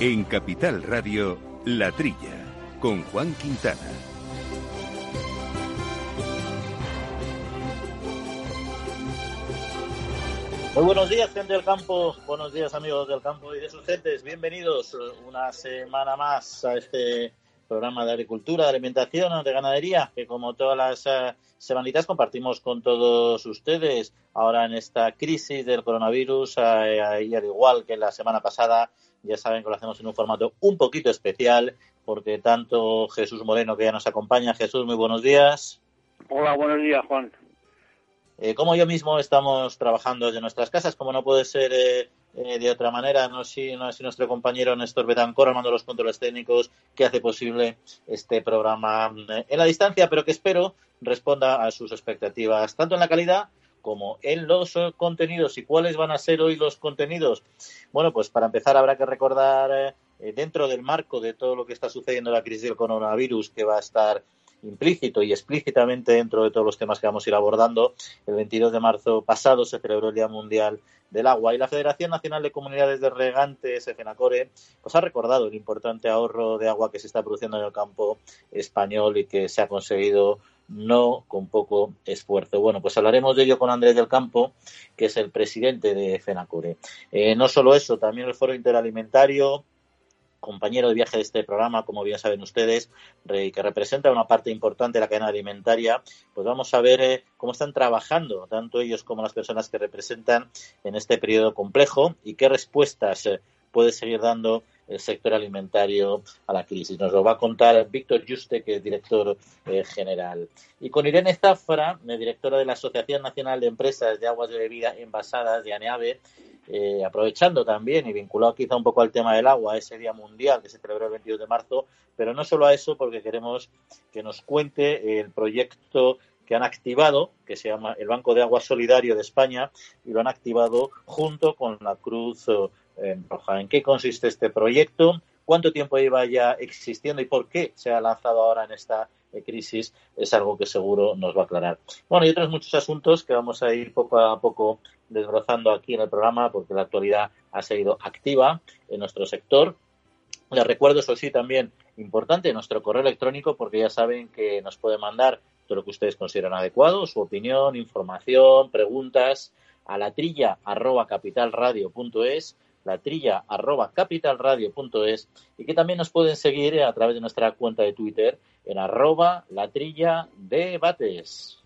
En Capital Radio, La Trilla, con Juan Quintana. Muy buenos días, gente del campo. Buenos días, amigos del campo y de sus gentes. Bienvenidos una semana más a este programa de agricultura, de alimentación, de ganadería, que como todas las eh, semanitas compartimos con todos ustedes. Ahora en esta crisis del coronavirus, y al igual que la semana pasada, ya saben que lo hacemos en un formato un poquito especial, porque tanto Jesús Moreno, que ya nos acompaña. Jesús, muy buenos días. Hola, buenos días, Juan. Eh, como yo mismo estamos trabajando desde nuestras casas, como no puede ser eh, eh, de otra manera, no si, no si nuestro compañero Néstor Betancor armando los controles técnicos que hace posible este programa en la distancia, pero que espero responda a sus expectativas, tanto en la calidad como en los contenidos. ¿Y cuáles van a ser hoy los contenidos? Bueno, pues para empezar habrá que recordar, dentro del marco de todo lo que está sucediendo en la crisis del coronavirus, que va a estar implícito y explícitamente dentro de todos los temas que vamos a ir abordando. El 22 de marzo pasado se celebró el Día Mundial del Agua y la Federación Nacional de Comunidades de Regantes, FENACORE, pues ha recordado el importante ahorro de agua que se está produciendo en el campo español y que se ha conseguido no con poco esfuerzo. Bueno, pues hablaremos de ello con Andrés del Campo, que es el presidente de FENACORE. Eh, no solo eso, también el Foro Interalimentario compañero de viaje de este programa, como bien saben ustedes, que representa una parte importante de la cadena alimentaria, pues vamos a ver eh, cómo están trabajando, tanto ellos como las personas que representan en este periodo complejo y qué respuestas eh, puede seguir dando el sector alimentario a la crisis. Nos lo va a contar Víctor Juste, que es director eh, general. Y con Irene Zafra, directora de la Asociación Nacional de Empresas de Aguas de Bebida Envasadas de ANEAVE, eh, aprovechando también y vinculado quizá un poco al tema del agua, ese Día Mundial que se celebró el 22 de marzo, pero no solo a eso, porque queremos que nos cuente el proyecto que han activado, que se llama el Banco de Agua Solidario de España, y lo han activado junto con la Cruz eh, Roja. ¿En qué consiste este proyecto? ¿Cuánto tiempo lleva ya existiendo y por qué se ha lanzado ahora en esta crisis? Es algo que seguro nos va a aclarar. Bueno, y otros muchos asuntos que vamos a ir poco a poco desbrozando aquí en el programa porque la actualidad ha seguido activa en nuestro sector. Les recuerdo, eso sí, también importante, nuestro correo electrónico porque ya saben que nos pueden mandar todo lo que ustedes consideran adecuado, su opinión, información, preguntas a la trilla arroba capitalradio.es la trilla arroba capitalradio.es y que también nos pueden seguir a través de nuestra cuenta de Twitter en arroba la trilla debates.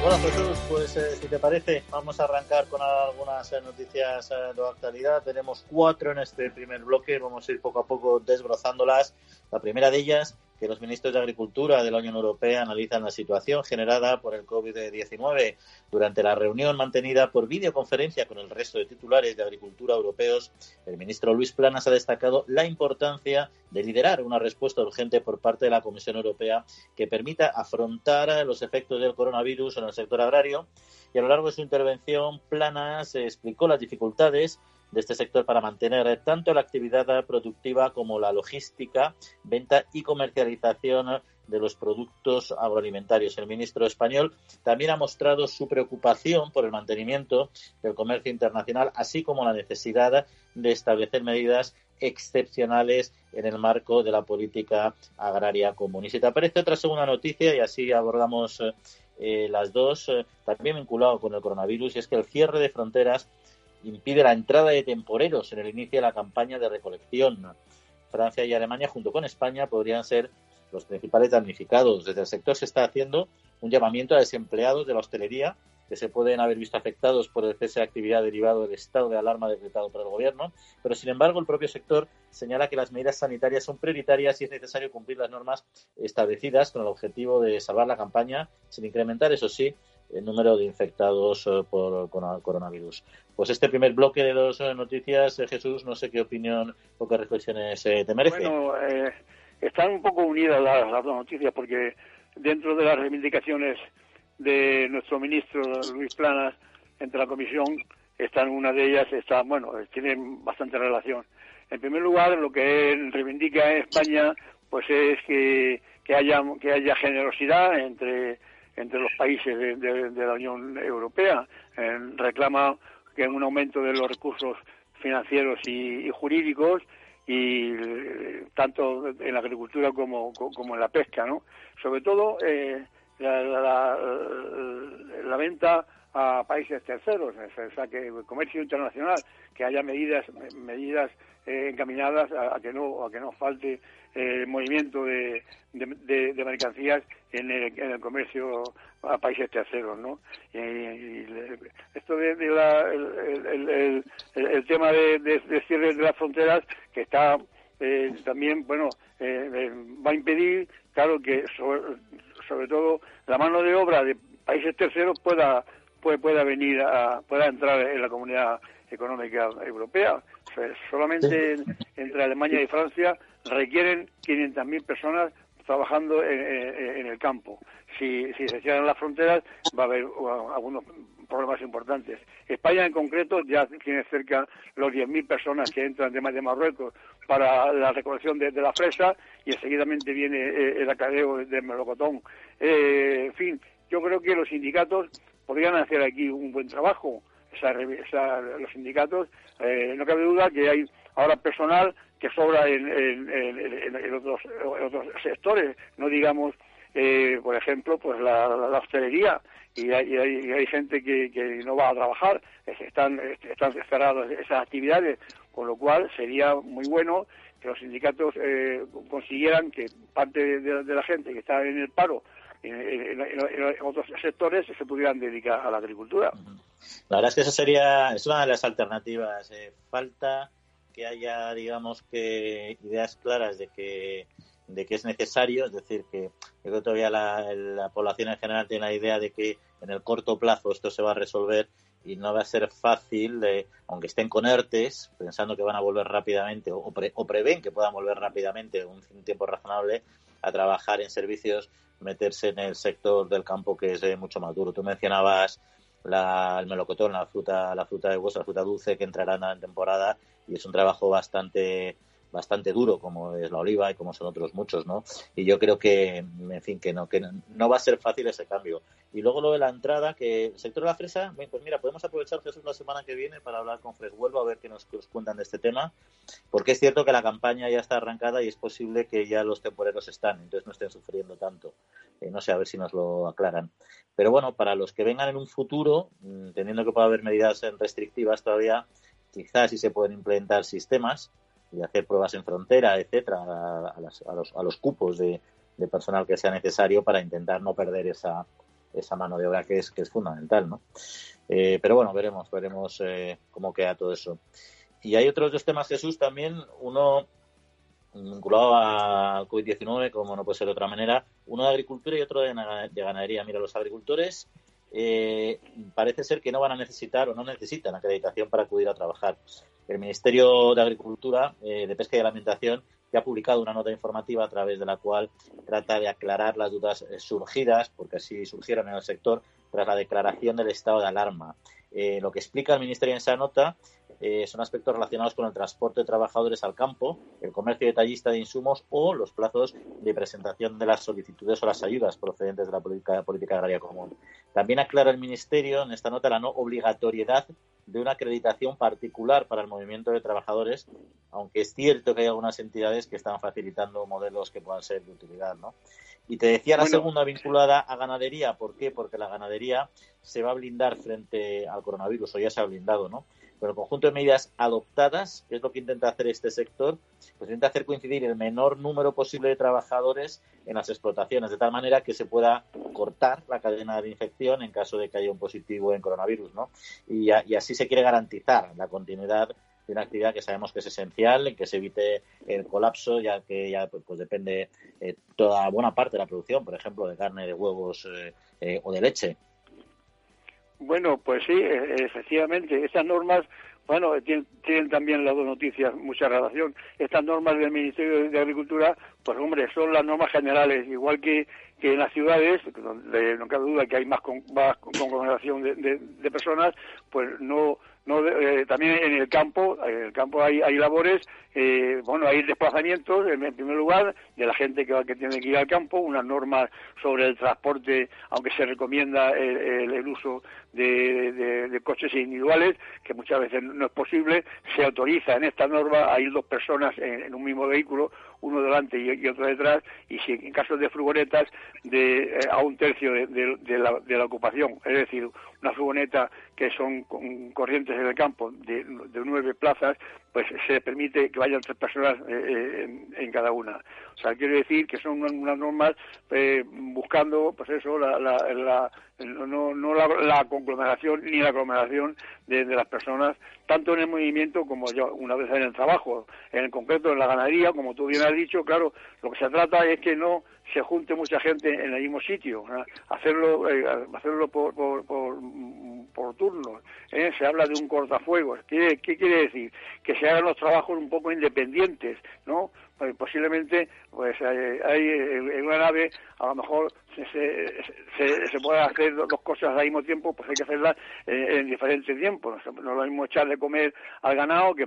Bueno, Jesús, pues eh, si te parece, vamos a arrancar con algunas eh, noticias eh, de actualidad. Tenemos cuatro en este primer bloque, vamos a ir poco a poco desbrozándolas. La primera de ellas que los ministros de Agricultura de la Unión Europea analizan la situación generada por el COVID-19 durante la reunión mantenida por videoconferencia con el resto de titulares de Agricultura europeos. El ministro Luis Planas ha destacado la importancia de liderar una respuesta urgente por parte de la Comisión Europea que permita afrontar los efectos del coronavirus en el sector agrario. Y a lo largo de su intervención, Planas explicó las dificultades de este sector para mantener tanto la actividad productiva como la logística, venta y comercialización de los productos agroalimentarios. El ministro español también ha mostrado su preocupación por el mantenimiento del comercio internacional, así como la necesidad de establecer medidas excepcionales en el marco de la política agraria común. Y si te aparece otra segunda noticia, y así abordamos eh, las dos, eh, también vinculado con el coronavirus, y es que el cierre de fronteras impide la entrada de temporeros en el inicio de la campaña de recolección. Francia y Alemania, junto con España, podrían ser los principales damnificados. Desde el sector se está haciendo un llamamiento a desempleados de la hostelería que se pueden haber visto afectados por el cese de actividad derivado del estado de alarma decretado por el Gobierno, pero sin embargo el propio sector señala que las medidas sanitarias son prioritarias y es necesario cumplir las normas establecidas con el objetivo de salvar la campaña sin incrementar, eso sí, el número de infectados eh, por coronavirus. Pues este primer bloque de dos eh, noticias, eh, Jesús, no sé qué opinión o qué reflexiones te merece. Bueno, están un poco unidas las, dos noticias porque dentro de las reivindicaciones de nuestro ministro Luis Planas entre la comisión están una de ellas está bueno tienen bastante relación en primer lugar lo que él reivindica en España pues es que, que haya que haya generosidad entre entre los países de, la Unión Europea. reclama que un aumento de los recursos financieros y, jurídicos y tanto en la agricultura como, en la pesca, ¿no? Sobre todo eh, la, la, venta a países terceros, o sea, que el comercio internacional, que haya medidas medidas eh, encaminadas a, que no a que no falte el movimiento de, de, mercancías en el, en el, comercio a países terceros, ¿no? Y, esto de, la, el, el, tema de, de, cierre de las fronteras que está eh, también, bueno, eh, eh, va a impedir, claro, que sobre, sobre, todo la mano de obra de países terceros pueda pueda, pueda venir a, pueda entrar en la comunidad económica europea. solamente entre Alemania y Francia requieren 500.000 personas trabajando en, el campo. Si, si se cierran las fronteras, va a haber uh, algunos problemas importantes. España en concreto ya tiene cerca los 10.000 personas que entran de, de Marruecos para la recolección de, la fresa y seguidamente viene eh, el acarreo del melocotón. Eh, en fin, yo creo que los sindicatos podrían hacer aquí un buen trabajo. los sindicatos, eh, no cabe duda que hay ahora personal que sobra en, otros, sectores, no digamos, eh, por ejemplo, pues la, hostelería, y hay, hay, gente que, no va a trabajar, están, están cerradas esas actividades, con lo cual sería muy bueno que los sindicatos eh, consiguieran que parte de, la gente que está en el paro en, otros sectores se pudieran dedicar a la agricultura. La verdad es que eso sería, es una de las alternativas. Eh, falta que haya, digamos, que ideas claras de que de que es necesario, es decir, que creo que todavía la, población en general tiene la idea de que en el corto plazo esto se va a resolver y no va a ser fácil, de, aunque estén con ERTES, pensando que van a volver rápidamente o, o prevén que puedan volver rápidamente un, un, tiempo razonable a trabajar en servicios, meterse en el sector del campo que es eh, mucho más duro. Tú mencionabas la, el melocotón, la fruta, la fruta de hueso, la fruta dulce que entrará en temporada y es un trabajo bastante bastante duro como es la oliva y como son otros muchos, ¿no? Y yo creo que, en fin, que no, que no va a ser fácil ese cambio. Y luego lo de la entrada, que el sector de la fresa, pues mira, podemos aprovechar Jesús la semana que viene para hablar con Freshuelvo a ver qué nos, cuentan de este tema, porque es cierto que la campaña ya está arrancada y es posible que ya los temporeros están, entonces no estén sufriendo tanto. Eh, no sé, a ver si nos lo aclaran. Pero bueno, para los que vengan en un futuro, mm, teniendo que pueda haber medidas restrictivas todavía, quizás sí se pueden implementar sistemas y hacer pruebas en frontera, etcétera, a, los, a los, cupos de, personal que sea necesario para intentar no perder esa, esa mano de obra que es, que es fundamental, ¿no? Eh, pero bueno, veremos, veremos eh, cómo queda todo eso. Y hay otros dos temas, Jesús, también. Uno vinculado al COVID-19, como no puede ser de otra manera. Uno de agricultura y otro de ganadería. Mira, los agricultores eh, parece ser que no van a necesitar o no necesitan acreditación para acudir a trabajar. El Ministerio de Agricultura, eh, de Pesca y Alimentación ya ha publicado una nota informativa a través de la cual trata de aclarar las dudas eh, surgidas, porque así surgieron en el sector, tras la declaración del estado de alarma. lo que explica el Ministerio en esa nota eh, son aspectos relacionados con el transporte de trabajadores al campo, el comercio detallista de insumos o los plazos de presentación de las solicitudes o las ayudas procedentes de la política, política agraria común. También aclara el Ministerio en esta nota la no obligatoriedad de una acreditación particular para el movimiento de trabajadores, aunque es cierto que hay algunas entidades que están facilitando modelos que puedan ser de utilidad, ¿no? Y te decía la segunda vinculada a ganadería, ¿por qué? Porque la ganadería se va a blindar frente al coronavirus, o ya se ha blindado, ¿no? Pero el conjunto de medidas adoptadas, que es lo que intenta hacer este sector, pues intenta hacer coincidir el menor número posible de trabajadores en las explotaciones, de tal manera que se pueda cortar la cadena de infección en caso de que haya un positivo en coronavirus, ¿no? Y, así se quiere garantizar la continuidad de una actividad que sabemos que es esencial, en que se evite el colapso, ya que ya pues, pues depende eh, toda buena parte de la producción, por ejemplo, de carne, de huevos eh, eh, o de leche. Bueno, pues sí, e, efectivamente, esas normas, bueno, tienen, también las dos noticias mucha relación. Estas normas del Ministerio de Agricultura, pues hombre, son las normas generales, igual que que en las ciudades, donde no cabe duda que hay más, con, más conglomeración de, de, personas, pues no no, eh, también en el campo, en el campo hay, hay labores, eh, bueno, hay desplazamientos, en, primer lugar, de la gente que, que tiene que ir al campo, unas normas sobre el transporte, aunque se recomienda el, uso de, coches individuales, que muchas veces no es posible, se autoriza en esta norma a ir dos personas en, un mismo vehículo, uno delante y, otro detrás, y si en casos de furgonetas, de, eh, a un tercio de, la, de la ocupación, es decir, una furgoneta que son corrientes en el campo de, nueve plazas, pues se permite que vayan tres personas eh, eh, en, cada una. O sea, quiero decir que son unas normas eh, buscando, pues eso, la, la, no, no la, conglomeración ni la aglomeración de, las personas, tanto en el movimiento como yo, una vez en el trabajo. En el concreto, en la ganadería, como tú bien has dicho, claro, lo que se trata es que no se junte mucha gente en el mismo sitio, hacerlo, hacerlo por, por, por, por turnos. Se habla de un cortafuegos. ¿Qué, ¿Qué quiere decir? Que se hagan los trabajos un poco independientes, ¿no? Pues posiblemente pues hay, en una nave a lo mejor se, se, se, puede hacer dos cosas al mismo tiempo pues hay que hacerlas en diferentes tiempos no lo mismo echar de comer al ganado que,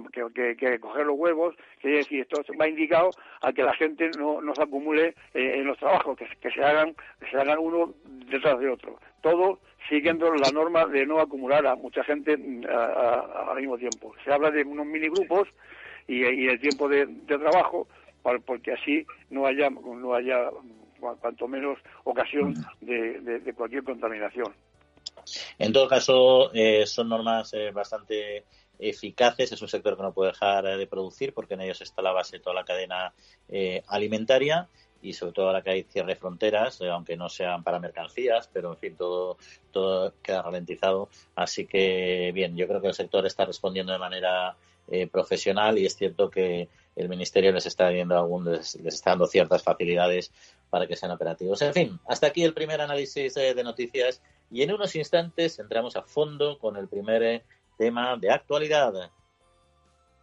que, coger los huevos que decir esto va indicado a que la gente no, no se acumule en los trabajos que, que se hagan que se hagan uno detrás de otro. Todo siguiendo la norma de no acumular a mucha gente mm, al mismo tiempo. Se habla de unos mini grupos y, el tiempo de trabajo porque así no haya, no haya cuanto menos ocasión de, cualquier contaminación. En todo caso, eh, son normas eh, bastante eficaces. Es un sector que no puede dejar de producir porque en ellos está la base de toda la cadena eh, alimentaria y sobre todo ahora que hay cierre de fronteras, aunque no sean para mercancías, pero en fin, todo, todo queda ralentizado. Así que, bien, yo creo que el sector está respondiendo de manera profesional y es cierto que el Ministerio les está, viendo algún, les, está dando ciertas facilidades para que sean operativos. En fin, hasta aquí el primer análisis eh, de noticias y en unos instantes entramos a fondo con el primer eh, tema de actualidad.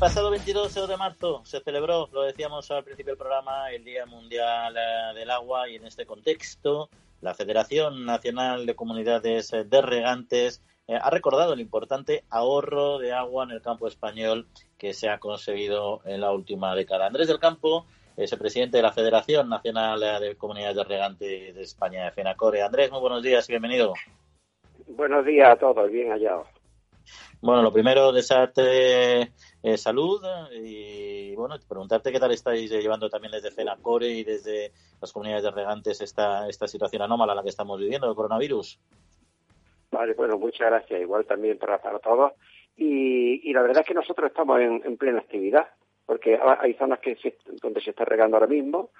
Pasado 22 de marzo se celebró, lo decíamos al principio del programa, el Día Mundial eh, del Agua y en este contexto la Federación Nacional de Comunidades de Regantes eh, ha recordado el importante ahorro de agua en el campo español que se ha conseguido en la última década. Andrés del Campo es el presidente de la Federación Nacional de Comunidades de Regantes de España, FENACORE. Andrés, muy buenos días y bienvenido. Buenos días a todos, bien hallados. Bueno, lo primero, desearte eh, salud y bueno, preguntarte qué tal estáis eh, llevando también desde FENACORE y desde las comunidades de regantes esta, esta situación anómala en la que estamos viviendo, el coronavirus. Vale, bueno, muchas gracias. Igual también para, para todos. Y, y la verdad es que nosotros estamos en, plena actividad, porque hay zonas que donde se está regando ahora mismo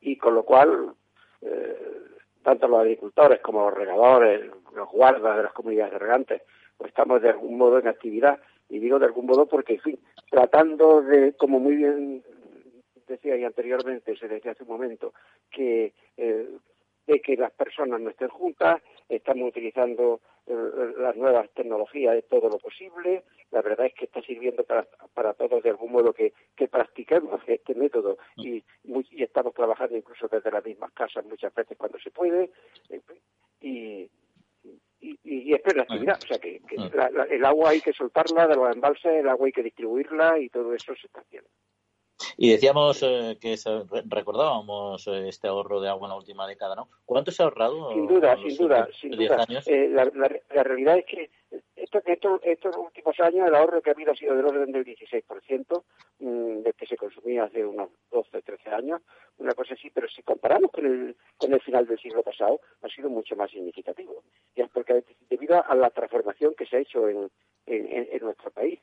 y con lo cual eh, tanto los agricultores como los regadores, los guardas de las comunidades de regantes, pues estamos de algún modo en actividad. Y digo de algún modo porque, en fin, tratando de, como muy bien decía y anteriormente, se decía hace un momento, que eh, de que las personas no estén juntas, estamos utilizando eh, las nuevas tecnologías de todo lo posible, la verdad es que está sirviendo para, para todos de algún modo que, que practiquemos este método. Y, y estamos trabajando incluso desde las mismas casas muchas veces cuando se puede, y, y, y, es actividad. O sea que, el agua hay que soltarla de los embalses, el agua hay que distribuirla y todo eso se está haciendo. Y decíamos eh, que recordábamos eh, este ahorro de agua en la última década, ¿no? ¿Cuánto se ha ahorrado? Sin duda, sin duda, sin duda. Eh, la, la, realidad es que esto, esto, estos últimos años el ahorro que ha habido ha sido del orden del 16%, mmm, de que se consumía hace unos 12, 13 años, una cosa así, pero si comparamos con el, con el final del siglo pasado, ha sido mucho más significativo. Y es porque debido a la transformación que se ha hecho en, en, en nuestro país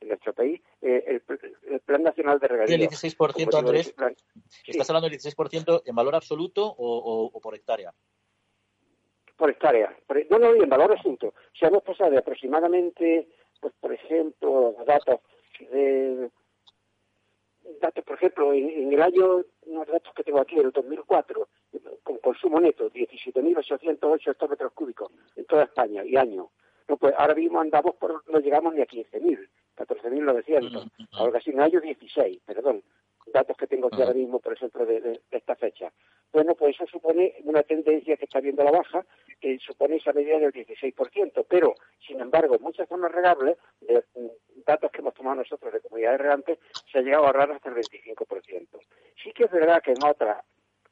en nuestro país, eh, el, Plan Nacional de Regadío. ¿El 16%, Andrés? ¿Estás hablando del 16% en valor absoluto o, por hectárea? por hectárea. No, no, en valor asunto. Si hemos pasado de aproximadamente, pues por ejemplo, datos de datos, por ejemplo, en, el año, unos datos que tengo aquí, el 2004, con consumo neto, 17.808 hectómetros cúbicos en toda España y año. No, pues ahora mismo andamos por, no llegamos ni a 15.000, 14.900, ahora casi en el año 16, perdón, datos que tengo aquí ahora mismo, por ejemplo, de, esta fecha. Bueno, pues eso supone una tendencia que está viendo la baja, que supone esa medida del 16%, pero, sin embargo, en muchas zonas regables, de datos que hemos tomado nosotros de comunidades regantes, se ha llegado a ahorrar hasta el 25%. Sí que es verdad que en otras,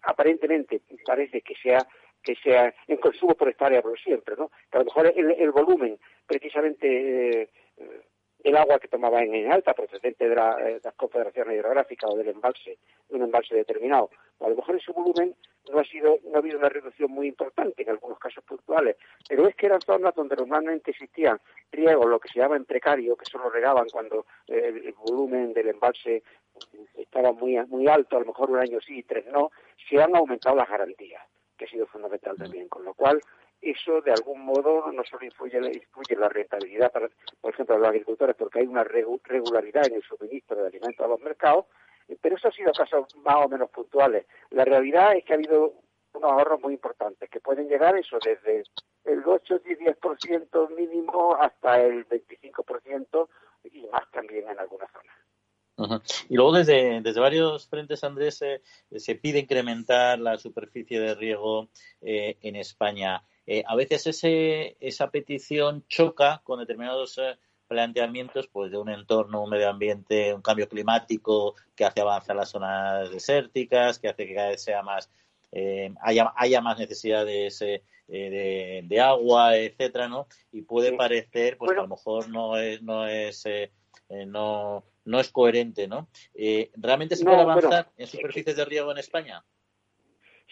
aparentemente, parece que sea que sea en consumo por hectárea por siempre, ¿no? Que a lo mejor el, volumen, precisamente, eh, el agua que tomaba en, alta procedente de, eh, las confederaciones hidrográficas o del embalse, de un embalse determinado. A lo mejor ese volumen no ha sido, no ha habido una reducción muy importante en algunos casos puntuales, pero es que eran zonas donde normalmente existían riegos, lo que se llama en precario, que solo regaban cuando eh, el volumen del embalse estaba muy, muy alto, a lo mejor un año sí y tres no, se han aumentado las garantías, que ha sido fundamental también, con lo cual eso de algún modo no solo influye, en la rentabilidad, para, por ejemplo, de los agricultores, porque hay una regularidad en el suministro de alimentos a los mercados, pero eso ha sido casos más o menos puntuales. La realidad es que ha habido unos ahorros muy importantes, que pueden llegar eso desde el 8 y 10% mínimo hasta el 25% y más también en algunas zonas. Y luego desde, desde varios frentes, Andrés, eh, se pide incrementar la superficie de riego eh, en España. Eh, a veces ese, esa petición choca con determinados eh, planteamientos pues de un entorno, un medio ambiente, un cambio climático que hace avanzar las zonas desérticas, que hace que cada vez sea más eh, haya, haya más necesidades de, agua, etcétera, ¿no? Y puede parecer pues que a lo mejor no es no es no no es coherente, ¿no? ¿Realmente se puede avanzar en superficies de riego en España?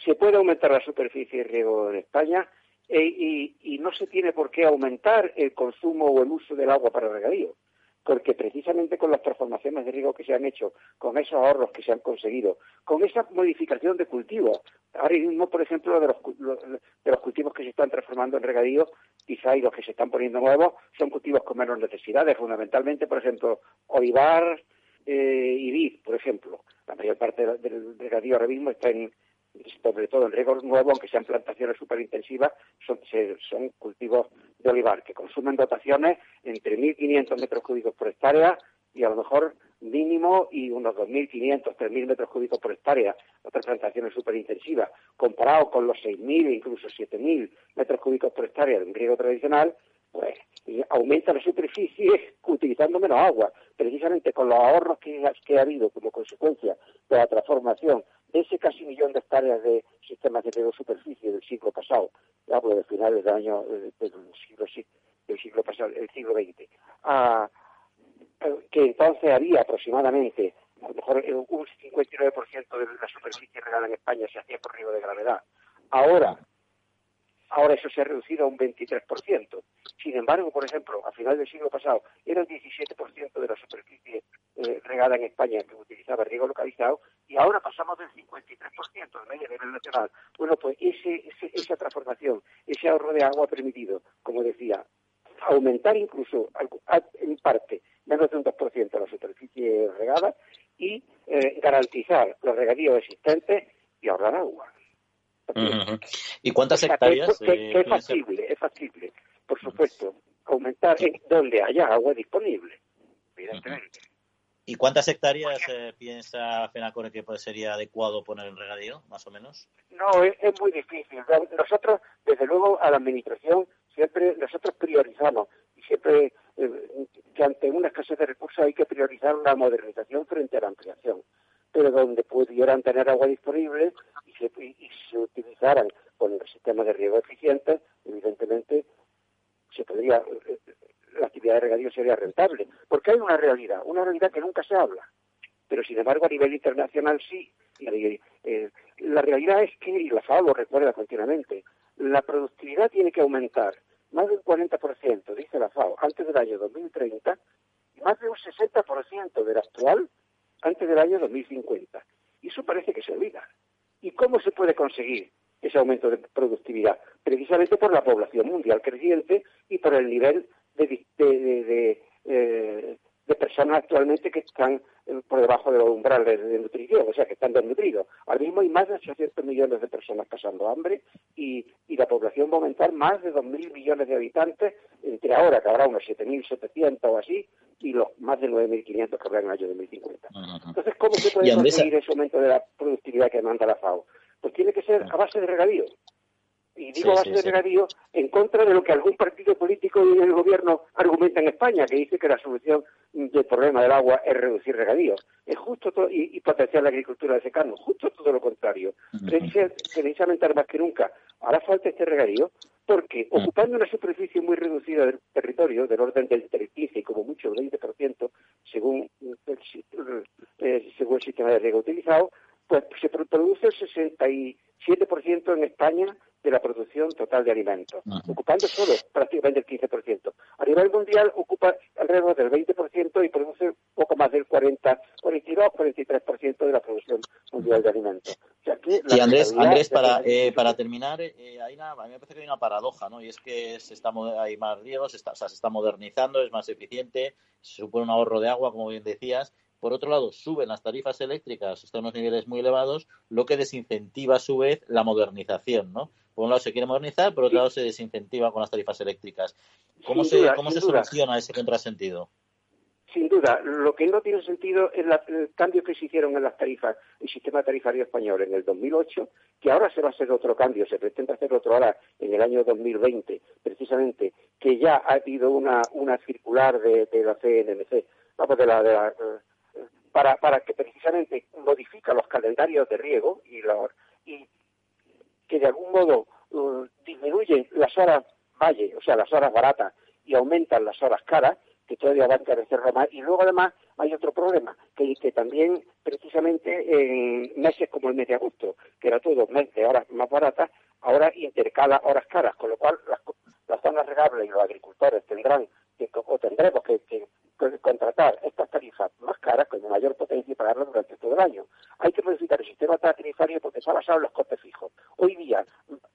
Se puede aumentar la superficie de riego en España e, y, no se tiene por qué aumentar el consumo o el uso del agua para regadío, porque precisamente con las transformaciones de riego que se han hecho, con esos ahorros que se han conseguido, con esa modificación de cultivos, ahora mismo, por ejemplo, de los, de los cultivos que se están transformando en regadío, quizá y los que se están poniendo nuevos, son cultivos con menos necesidades, fundamentalmente, por ejemplo, olivar eh, y vid, por ejemplo. La mayor parte del regadío ahora mismo está en, sobre todo en riego nuevo, aunque sean plantaciones superintensivas, son, son cultivos de olivar que consumen dotaciones entre 1.500 metros cúbicos por hectárea y a lo mejor mínimo y unos 2.500, 3.000 metros cúbicos por hectárea, otras plantaciones superintensivas, comparado con los 6.000 e incluso 7.000 metros cúbicos por hectárea de un riego tradicional, pues aumenta la superficie utilizando menos agua, precisamente con los ahorros que, ha habido como consecuencia de la transformación ese casi millón de hectáreas de sistemas de riego superficie del siglo pasado, hablo de finales del año eh, del siglo, del siglo pasado, el siglo XX, que entonces había aproximadamente, a lo mejor un 59% de la superficie regada en España se hacía por riego de gravedad. Ahora, ahora eso se ha reducido a un 23%. Sin embargo, por ejemplo, a final del siglo pasado era el 17% de la superficie eh, regada en España que utilizaba riego localizado y ahora pasamos del 53% de media nivel nacional. Bueno, pues ese, esa transformación, ese ahorro de agua ha permitido, como decía, aumentar incluso en parte menos de un 2% la superficie regada y eh, garantizar los regadíos existentes y ahorrar agua. ¿Y cuántas hectáreas? Que, es factible, es factible, por supuesto, aumentar en donde haya agua disponible, evidentemente. ¿Y cuántas hectáreas eh, piensa FENACORE que sería adecuado poner en regadío, más o menos? No, es, muy difícil. Nosotros, desde luego, a la Administración, siempre nosotros priorizamos y siempre eh, que ante una escasez de recursos hay que priorizar la modernización frente a la ampliación. Pero donde pudieran tener agua disponible y se, y se utilizaran con sistemas de riego eficientes, evidentemente se podría eh, la actividad de regadío sería rentable. Porque hay una realidad, una realidad que nunca se habla, pero sin embargo a nivel internacional sí. Eh, la realidad es que, y la FAO lo recuerda continuamente, la productividad tiene que aumentar más del 40%, dice la FAO, antes del año 2030, y más de un 60% del actual antes del año 2050. Y eso parece que se olvida. ¿Y cómo se puede conseguir ese aumento de productividad, precisamente por la población mundial creciente y por el nivel de, de, eh, de personas actualmente que están eh, por debajo de los umbrales de nutrición, o sea, que están desnutridos. Ahora mismo hay más de 800 millones de personas pasando hambre y, y la población va a aumentar más de 2.000 millones de habitantes entre ahora, que habrá unos 7.700 o así, y los más de 9.500 que habrá en el año 2050. Entonces, ¿cómo se puede conseguir ese aumento de la productividad que demanda la FAO? Pues tiene que ser a base de regadío y digo base de regadío, en contra de lo que algún partido político y el gobierno argumenta en España, que dice que la solución del problema del agua es reducir regadío. Es justo todo, y, potenciar la agricultura de secano, justo todo lo contrario. Precisamente más que nunca hará falta este regadío porque ocupando una superficie muy reducida del territorio, del orden del 15 y como mucho el 20%, según el, eh, según el sistema de riego utilizado, pues se produce el 67% en España de la producción total de alimentos, ocupando solo prácticamente el 15%. A nivel mundial ocupa alrededor del 20% y produce poco más del 40, 42, 43% de la producción mundial de alimentos. sí, Andrés, Andrés para, eh, para terminar, eh, hay una, a mí me parece que hay una paradoja, ¿no? Y es que se está, hay más riegos, se está, se está modernizando, es más eficiente, se supone un ahorro de agua, como bien decías, por otro lado, suben las tarifas eléctricas hasta unos niveles muy elevados, lo que desincentiva a su vez la modernización, ¿no? Por un lado se quiere modernizar, por otro lado se desincentiva con las tarifas eléctricas. ¿Cómo se, ¿cómo se soluciona ese contrasentido? Sin duda, lo que no tiene sentido es el cambio que se hicieron en las tarifas, el sistema tarifario español en el 2008, que ahora se va a hacer otro cambio, se pretende hacer otro ahora en el año 2020, precisamente, que ya ha habido una, una circular de, la CNMC, vamos, de la, de la para, para que precisamente modifica los calendarios de riego y, y que de algún modo uh, disminuyen las horas valle, o sea, las horas baratas, y aumentan las horas caras, que todavía van a encarecer más. Y luego además hay otro problema, que, que también precisamente en meses como el mes de agosto, que era todo mes de horas más baratas, ahora intercala horas caras, con lo cual las, las zonas regables y los agricultores tendrán que, o tendremos que, contratar estas tarifas más caras con mayor potencia y pagarlas durante todo el año. Hay que modificar el sistema tarifario porque está basado en los costes fijos. Hoy día,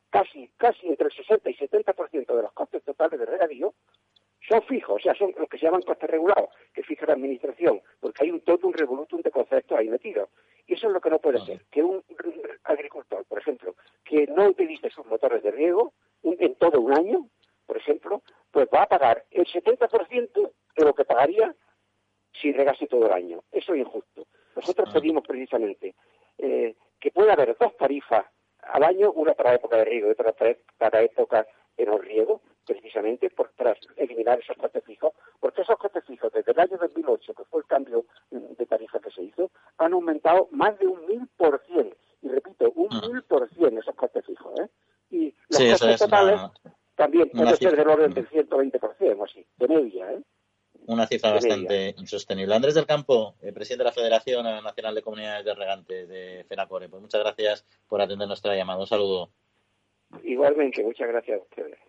casi, casi entre el 60 y 70% de los costes totales de regadío son fijos, o sea, son los que se llaman costes regulados, que fija la administración, porque hay un todo un revolutum de conceptos ahí metidos. Y eso es lo que no puede ser, que un agricultor, por ejemplo, que no utilice sus motores de riego en todo un año, por ejemplo, pues va a pagar el 70% de lo que pagaría si regase todo el año. Eso es injusto. Nosotros ah. pedimos precisamente eh, que pueda haber dos tarifas al año, una para época de riego y otra para época de no riego, precisamente por, para eliminar esos costes fijos, porque esos costes fijos desde el año 2008, que fue el cambio de tarifa que se hizo, han aumentado más de un mil por cien. Y repito, un ah. mil por cien esos costes fijos. ¿eh? Y los costes totales también puede ser del orden del 120% o así, de media, ¿eh? Una cifra bastante insostenible. Andrés del Campo, eh, presidente de la Federación Nacional de Comunidades de Regantes de FENACORE, pues muchas gracias por atender nuestra llamada. Un saludo. Igualmente, muchas gracias a ustedes.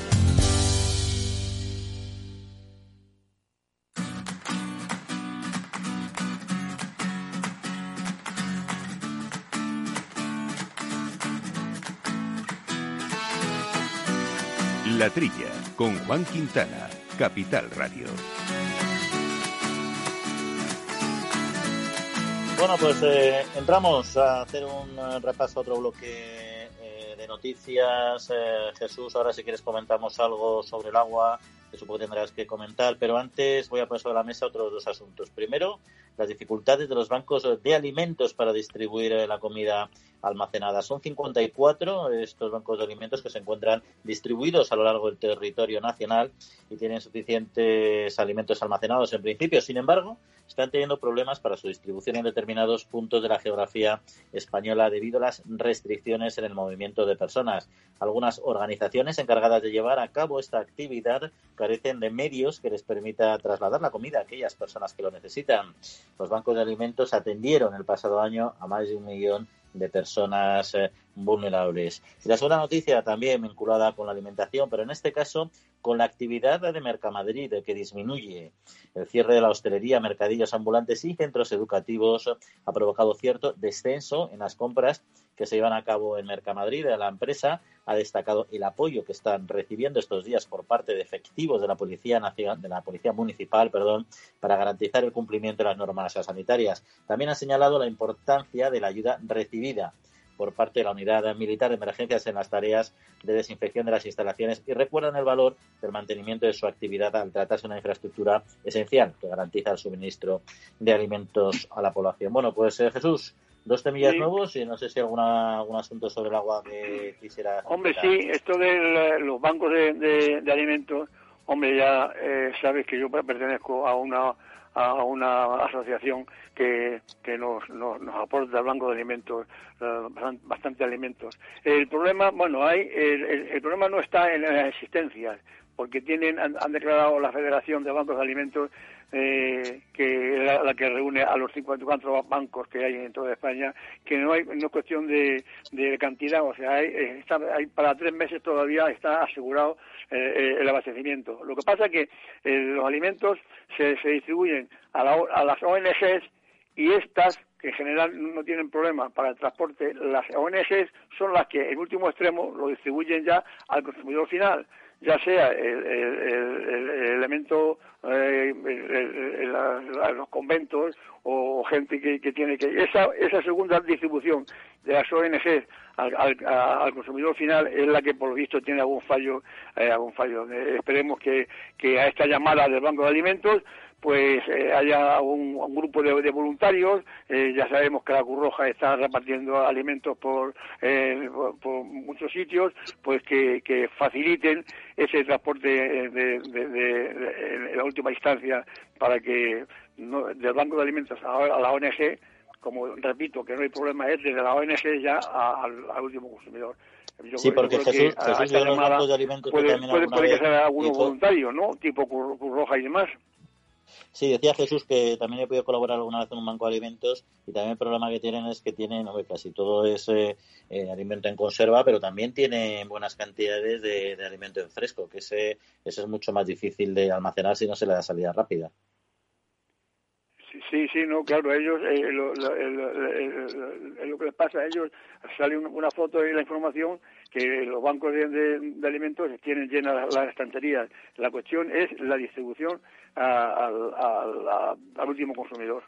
La Trilla, con Juan Quintana, Capital Radio. Bueno, pues eh, entramos a hacer un eh, repaso a otro bloque eh, de noticias. Jesús, ahora si quieres comentamos algo sobre el agua que supongo que tendrás que comentar, pero antes voy a poner sobre la mesa otros dos asuntos. Primero, las dificultades de los bancos de alimentos para distribuir la comida almacenada. Son 54 estos bancos de alimentos que se encuentran distribuidos a lo largo del territorio nacional y tienen suficientes alimentos almacenados en principio. Sin embargo, están teniendo problemas para su distribución en determinados puntos de la geografía española debido a las restricciones en el movimiento de personas. Algunas organizaciones encargadas de llevar a cabo esta actividad carecen de medios que les permita trasladar la comida a aquellas personas que lo necesitan. Los bancos de alimentos atendieron el pasado año a más de un millón de personas eh, vulnerables. Y la segunda noticia también vinculada con la alimentación, pero en este caso con la actividad de Mercamadrid que disminuye. El cierre de la hostelería, mercadillos ambulantes y centros educativos ha provocado cierto descenso en las compras que se llevan a cabo en Mercamadrid. La empresa ha destacado el apoyo que están recibiendo estos días por parte de efectivos de la Policía Nacional, de la Policía Municipal, perdón, para garantizar el cumplimiento de las normas sanitarias. También ha señalado la importancia de la ayuda recibida por parte de la Unidad Militar de Emergencias en las tareas de desinfección de las instalaciones y recuerdan el valor del mantenimiento de su actividad al tratarse de una infraestructura esencial que garantiza el suministro de alimentos a la población. Bueno, pues eh, Jesús, dos temillas nuevos y no sé si alguna, algún asunto sobre el agua que quisiera. Hombre, sí, esto de los bancos de, alimentos, hombre, ya eh, sabes que yo pertenezco a una a una asociación que, que nos, nos, aporta el banco de alimentos, eh, bastante alimentos. El problema, bueno, hay, el, problema no está en la existencia, porque tienen, han, declarado la Federación de Bancos de Alimentos eh, que la, la, que reúne a los 54 bancos que hay en toda España, que no hay no es cuestión de, de cantidad, o sea, hay, eh, hay, para tres meses todavía está asegurado eh, el abastecimiento. Lo que pasa es que los alimentos se, se distribuyen a, a las ONGs y estas que en general no tienen problemas para el transporte, las ONGs son las que en último extremo lo distribuyen ya al consumidor final ya sea el, elemento eh, los conventos o gente que, tiene que esa esa segunda distribución de las ONG al, consumidor final es la que por lo visto tiene algún fallo eh, algún fallo. Eh, esperemos que, que a esta llamada del banco de alimentos pues eh, haya un, grupo de, voluntarios. Eh, ya sabemos que la Cruz Roja está repartiendo alimentos por, eh, por, muchos sitios, pues que, faciliten ese transporte de, en la última instancia para que del Banco de Alimentos a, la ONG, como repito, que no hay problema, es desde la ONG ya al último consumidor. sí, porque Jesús, Jesús de los bancos de alimentos puede, puede, puede que sea algunos voluntarios, ¿no? Tipo Cruz Roja y demás. Sí, decía Jesús que también he podido colaborar alguna vez en un banco de alimentos y también el problema que tienen es que tienen, casi todo es eh, eh, alimento en conserva, pero también tienen buenas cantidades de, alimento en fresco, que ese, ese es mucho más difícil de almacenar si no se le da salida rápida. Sí, sí, no, claro, ellos, eh, lo, que les pasa a ellos, sale una foto y la información que los bancos de, alimentos tienen llenas las estanterías. La cuestión es la distribución al último consumidor.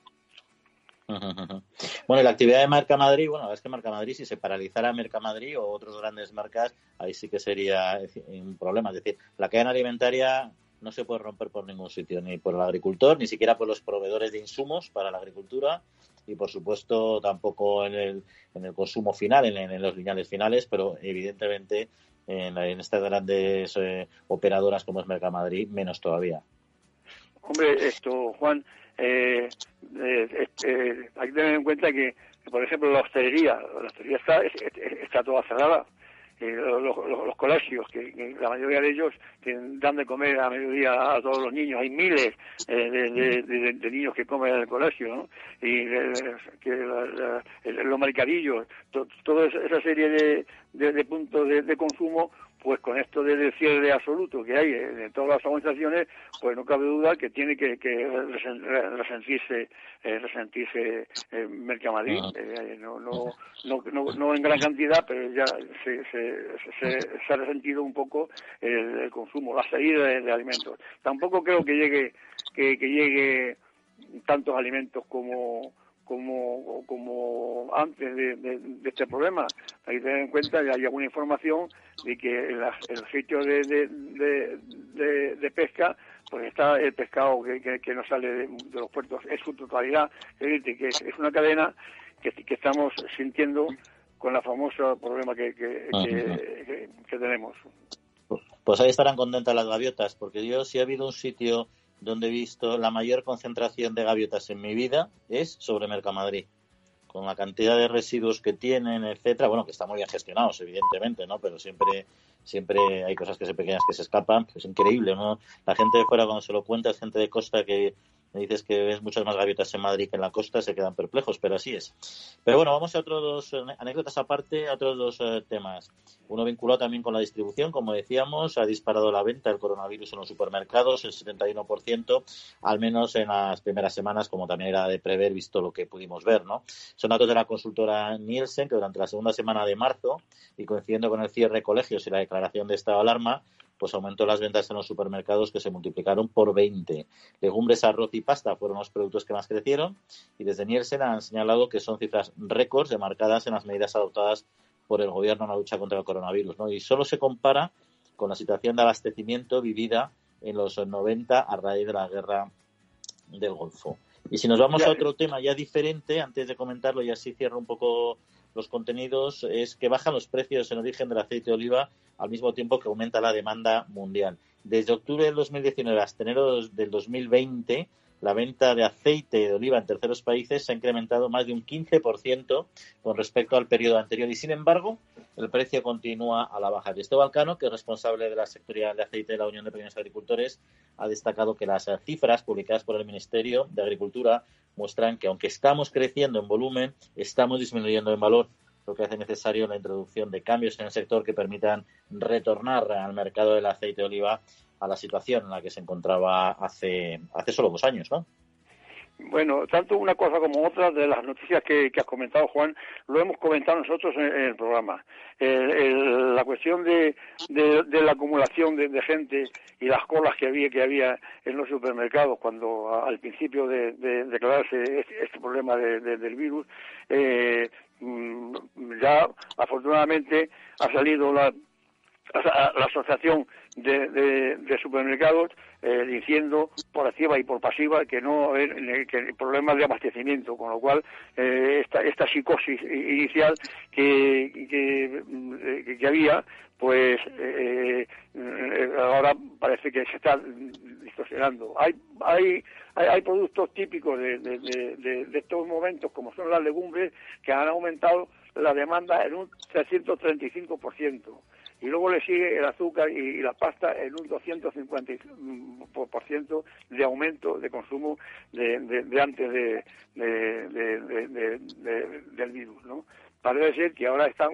Bueno, y la actividad de Marca Madrid, bueno, es que Marca Madrid, si se paralizara Marca Madrid o otros grandes marcas, ahí sí que sería un problema. Es decir, la cadena alimentaria no se puede romper por ningún sitio, ni por el agricultor, ni siquiera por los proveedores de insumos para la agricultura y, por supuesto, tampoco en el, en el consumo final, en, los lineales finales, pero evidentemente en, estas grandes eh, operadoras como es Mercamadrid, menos todavía. Hombre, esto, Juan, eh, eh, eh, hay que tener en cuenta que, por ejemplo, la hostelería, la hostelería está, está toda cerrada. Los, colegios, que, la mayoría de ellos dan de comer a mediodía a todos los niños. Hay miles de, niños que comen en el colegio, ¿no? Y que los mercadillos, toda esa serie de, puntos de, consumo pues con esto del cierre absoluto que hay en todas las organizaciones, pues no cabe duda que tiene que, resentirse, eh, resentirse eh, Mercamadrid, ah. eh, no, no, no, no, en gran cantidad, pero ya se, se, ha resentido un poco el, consumo, la salida de, alimentos. Tampoco creo que llegue que, que llegue tantos alimentos como como, como antes de, este problema. Hay que tener en cuenta que hay alguna información de que en, los sitios de, de, pesca pues está el pescado que, que, no sale de, los puertos en su totalidad. Es decir, que es, una cadena que, que estamos sintiendo con la famosa problema que, que, que, tenemos. Pues ahí estarán contentas las gaviotas, porque yo si ha habido un sitio donde he visto la mayor concentración de gaviotas en mi vida es sobre Mercamadrid con la cantidad de residuos que tienen, etcétera, bueno, que están muy bien gestionados, evidentemente, ¿no? Pero siempre, siempre hay cosas que se pequeñas que se escapan, es increíble, ¿no? La gente de fuera cuando se lo cuenta, es gente de costa que me dices que ves muchas más gaviotas en Madrid que en la costa, se quedan perplejos, pero así es. Pero bueno, vamos a otros dos anécdotas aparte, a otros dos eh, temas. Uno vinculado también con la distribución, como decíamos, ha disparado la venta del coronavirus en los supermercados el 71%, al menos en las primeras semanas, como también era de prever, visto lo que pudimos ver, ¿no? Son datos de la consultora Nielsen, que durante la segunda semana de marzo, y coincidiendo con el cierre de colegios y la declaración de estado de alarma, pues aumentó las ventas en los supermercados que se multiplicaron por 20. Legumbres, arroz y pasta fueron los productos que más crecieron y desde Nielsen han señalado que son cifras récords demarcadas en las medidas adoptadas por el gobierno en la lucha contra el coronavirus. ¿no? Y solo se compara con la situación de abastecimiento vivida en los 90 a raíz de la guerra del Golfo. Y si nos vamos a otro tema ya diferente, antes de comentarlo y así cierro un poco los contenidos, es que bajan los precios en origen del aceite de oliva al mismo tiempo que aumenta la demanda mundial. Desde octubre del 2019 hasta enero del 2020, la venta de aceite de oliva en terceros países se ha incrementado más de un 15% con respecto al periodo anterior y, sin embargo, el precio continúa a la baja. Cristóbal Cano, que es responsable de la sectorial de aceite de la Unión de Pequeños Agricultores, ha destacado que las cifras publicadas por el Ministerio de Agricultura muestran que, aunque estamos creciendo en volumen, estamos disminuyendo en valor lo que hace necesario la introducción de cambios en el sector que permitan retornar al mercado del aceite de oliva a la situación en la que se encontraba hace, hace solo dos años, ¿no? Bueno, tanto una cosa como otra de las noticias que, has comentado, Juan, lo hemos comentado nosotros en, el programa. la cuestión de, la acumulación de, gente y las colas que había que había en los supermercados cuando al principio de, declararse este, este problema del virus, eh, mm, ya afortunadamente ha salido la la asociación de, supermercados eh, diciendo por activa y por pasiva que no que el problema de abastecimiento con lo cual eh, esta, esta psicosis inicial que, que, que había pues eh, ahora parece que se está distorsionando. Hay hay hay, productos típicos de, de, de, de estos momentos como son las legumbres que han aumentado la demanda en un 335% y luego le sigue el azúcar y, la pasta en un 250% de aumento de consumo de, de, antes de, del virus, ¿no? Parece ser que ahora están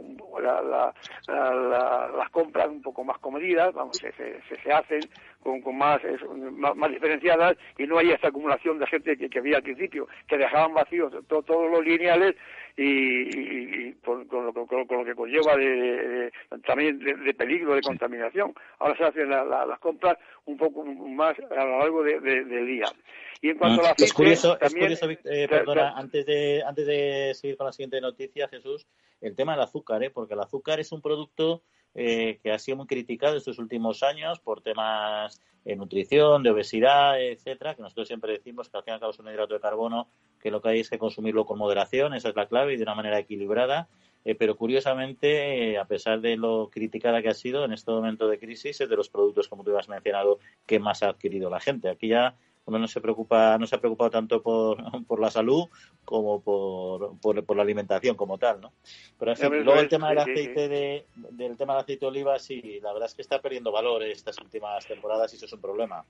las compras un poco más comedidas, vamos, se, se, hacen con, con más, más, diferenciadas y no hay esta acumulación de gente que, había al principio, que dejaban vacíos todos los lineales y, con, lo, que conlleva de, también de, peligro de contaminación. Ahora se hacen las compras un poco más a lo largo del día. Y en cuanto a la es curioso, es curioso eh, perdona, antes de antes de seguir con la siguiente noticia, Jesús, el tema del azúcar, ¿eh? porque el azúcar es un producto eh, que ha sido muy criticado estos últimos años por temas de nutrición, de obesidad, etcétera, que nosotros siempre decimos que al fin y al cabo es un hidrato de carbono, que lo que hay es que consumirlo con moderación, esa es la clave, y de una manera equilibrada. Eh, pero curiosamente, a pesar de lo criticada que ha sido en este momento de crisis, es de los productos, como tú has mencionado, que más ha adquirido la gente. Aquí ya uno no se preocupa, no se ha preocupado tanto por, por la salud como por, por, la alimentación como tal, ¿no? Pero en fin, luego el tema del aceite de, del tema del aceite de oliva, sí, la verdad es que está perdiendo valor estas últimas temporadas y eso es un problema.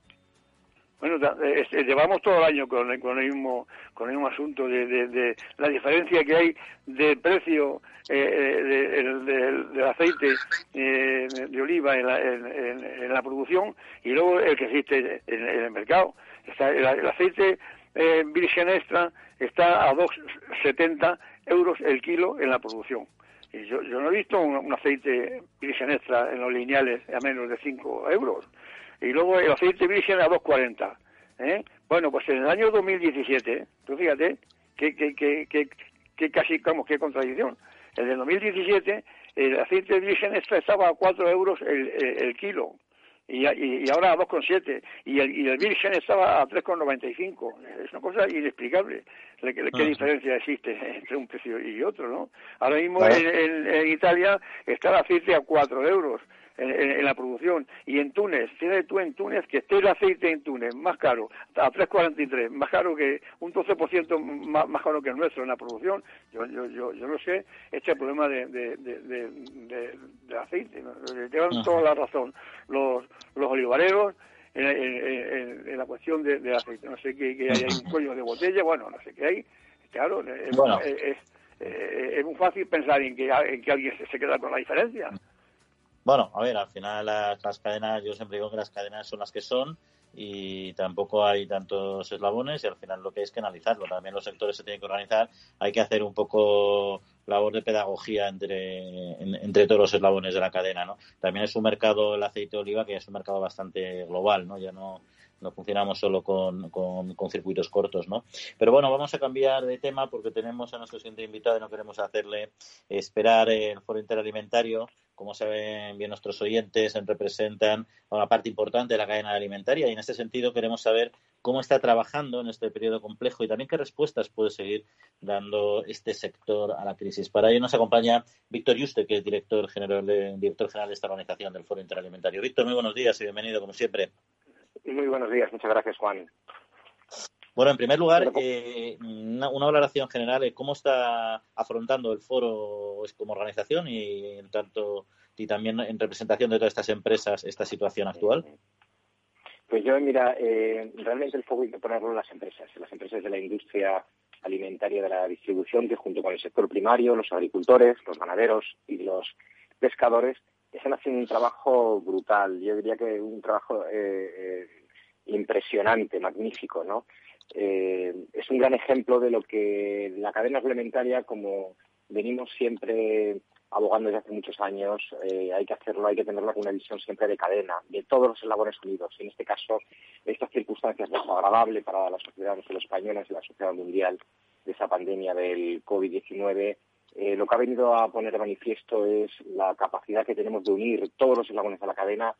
Bueno, este, llevamos todo el año con, con, el, mismo, con el mismo asunto de, de, la diferencia que hay de precio eh, del aceite eh, de oliva en la, en, la producción y luego el que existe en el mercado el, aceite eh, virgen extra está a 2,70 euros el kilo en la producción. Y yo, yo no he visto un, aceite virgen extra en los lineales a menos de 5 euros. Y luego el aceite virgen a 2,40. ¿eh? Bueno, pues en el año 2017, tú fíjate qué, qué, qué, qué, casi, como, qué contradicción. En el 2017 el aceite virgen estaba a 4 euros el kilo y, y, y ahora a 2,7 y el, y el virgen estaba a 3,95. Es una cosa inexplicable qué, qué diferencia existe entre un precio y otro, ¿no? Ahora mismo en, en, Italia está el aceite a 4 euros en, la producción. Y en Túnez, fíjate tú en Túnez que esté el aceite en Túnez más caro, a 3,43, más caro que un 12% más, más caro que el nuestro en la producción. Yo, yo, yo, yo no sé, este problema de, de, de, aceite. Llevan toda la razón los, los olivareros. En, la cuestión de, aceite. No sé que, hay un cuello de botella, bueno, no sé qué hay. Claro, es, es, muy fácil pensar en que, en que alguien se, se queda con la diferencia. Bueno, a ver, al final las, cadenas, yo siempre digo que las cadenas son las que son y tampoco hay tantos eslabones y al final lo que hay es que analizarlo. También los sectores se tienen que organizar, hay que hacer un poco labor de pedagogía entre, entre todos los eslabones de la cadena, ¿no? También es un mercado, el aceite de oliva, que es un mercado bastante global, ¿no? Ya no, no funcionamos solo con, con, circuitos cortos, ¿no? Pero bueno, vamos a cambiar de tema porque tenemos a nuestro siguiente invitado y no queremos hacerle esperar el foro interalimentario. Como saben bien nuestros oyentes, representan una parte importante de la cadena alimentaria y en este sentido queremos saber cómo está trabajando en este periodo complejo y también qué respuestas puede seguir dando este sector a la crisis. Para ello nos acompaña Víctor Yuste, que es director general director general de esta organización del Foro Interalimentario. Víctor, muy buenos días y bienvenido como siempre. Muy buenos días, muchas gracias, Juan. Bueno, en primer lugar, eh, una, valoración general de cómo está afrontando el foro como organización y en tanto y también en representación de todas estas empresas esta situación actual. Pues yo, mira, eh, realmente el foco hay que ponerlo en las empresas, en las empresas de la industria alimentaria de la distribución, que junto con el sector primario, los agricultores, los ganaderos y los pescadores, están haciendo un trabajo brutal. Yo diría que un trabajo eh, eh, impresionante, magnífico, ¿no? Eh, es un gran ejemplo de lo que la cadena alimentaria, como venimos siempre abogando desde hace muchos años, hay que hacerlo, hay que tenerlo con una visión siempre de cadena, de todos los eslabones unidos. En este caso, estas circunstancias son agradables para la sociedad no solo española, la sociedad mundial de esa pandemia del COVID-19 eh, lo que ha venido a poner de manifiesto es la capacidad que tenemos de unir todos los eslabones de la cadena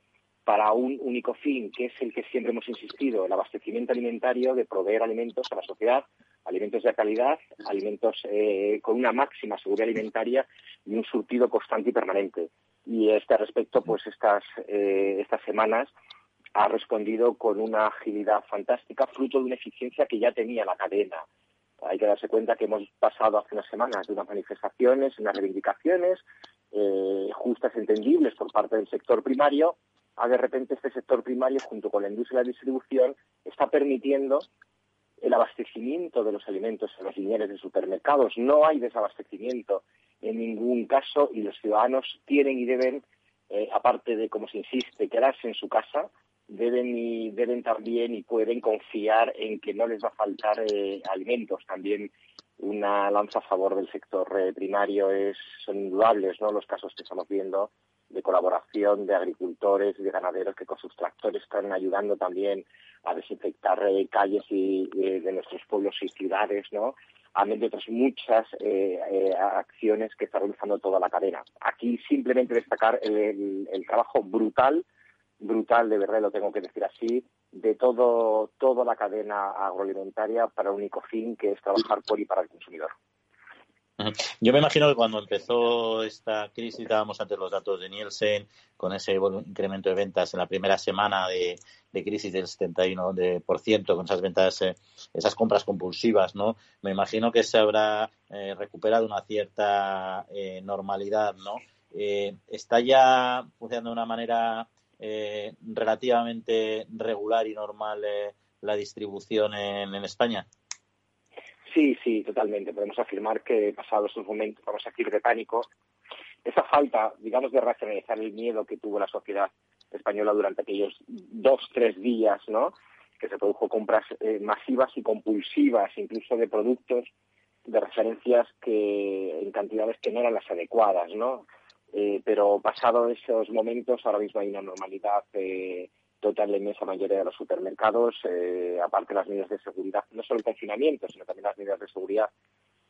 para un único fin, que es el que siempre hemos insistido, el abastecimiento alimentario, de proveer alimentos a la sociedad, alimentos de calidad, alimentos eh, con una máxima seguridad alimentaria y un surtido constante y permanente. Y a este respecto, pues estas, eh, estas semanas ha respondido con una agilidad fantástica, fruto de una eficiencia que ya tenía la cadena. Hay que darse cuenta que hemos pasado hace unas semanas de unas manifestaciones, unas reivindicaciones eh, justas, entendibles por parte del sector primario, a de repente este sector primario, junto con la industria de la distribución, está permitiendo el abastecimiento de los alimentos en los lineales de supermercados. No hay desabastecimiento en ningún caso y los ciudadanos tienen y deben, eh, aparte de, como se insiste, quedarse en su casa, deben y deben también y pueden confiar en que no les va a faltar eh, alimentos. También una lanza a favor del sector eh, primario es son indudables, ¿no? Los casos que estamos viendo de colaboración de agricultores y de ganaderos que con sus tractores están ayudando también a desinfectar eh, calles y, de nuestros pueblos y ciudades, ¿no? Amén de otras muchas acciones que está realizando toda la cadena. Aquí simplemente destacar el trabajo brutal brutal, de verdad, lo tengo que decir así, de todo, toda la cadena agroalimentaria para un único fin, que es trabajar por y para el consumidor. Yo me imagino que cuando empezó esta crisis, dábamos antes los datos de Nielsen, con ese incremento de ventas en la primera semana de, crisis del 71%, con esas ventas, eh, esas compras compulsivas, ¿no? Me imagino que se habrá eh, recuperado una cierta eh, normalidad, ¿no? ¿Está ya funcionando de una manera eh, relativamente regular y normal eh, la distribución en, España? Sí, sí, totalmente. Podemos afirmar que pasados estos momentos, vamos a decir, de pánico, esa falta, digamos, de racionalizar el miedo que tuvo la sociedad española durante aquellos dos, tres días, ¿no? Que se produjo compras eh, masivas y compulsivas, incluso de productos de referencias que en cantidades que no eran las adecuadas, ¿no? Eh, pero pasado esos momentos, ahora mismo hay una normalidad eh, total la inmensa mayoría de los supermercados, eh, aparte las medidas de seguridad, no solo el confinamiento, sino también las medidas de seguridad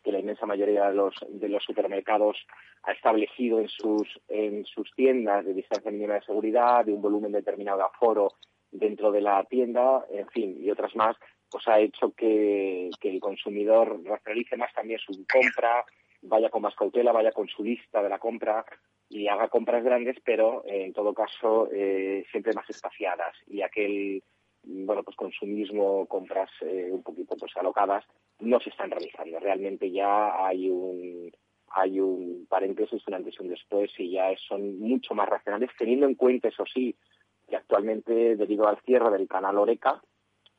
que la inmensa mayoría de los, de los supermercados ha establecido en sus, en sus tiendas de distancia mínima de seguridad, de un volumen determinado de aforo dentro de la tienda, en fin, y otras más, pues ha hecho que, que el consumidor realice más también su compra, vaya con más cautela, vaya con su lista de la compra y haga compras grandes, pero eh, en todo caso eh, siempre más espaciadas y aquel bueno pues consumismo, compras eh, un poquito pues alocadas no se están realizando. Realmente ya hay un hay un paréntesis, un antes y un después y ya son mucho más racionales, teniendo en cuenta, eso sí, que actualmente debido al cierre del canal Oreca,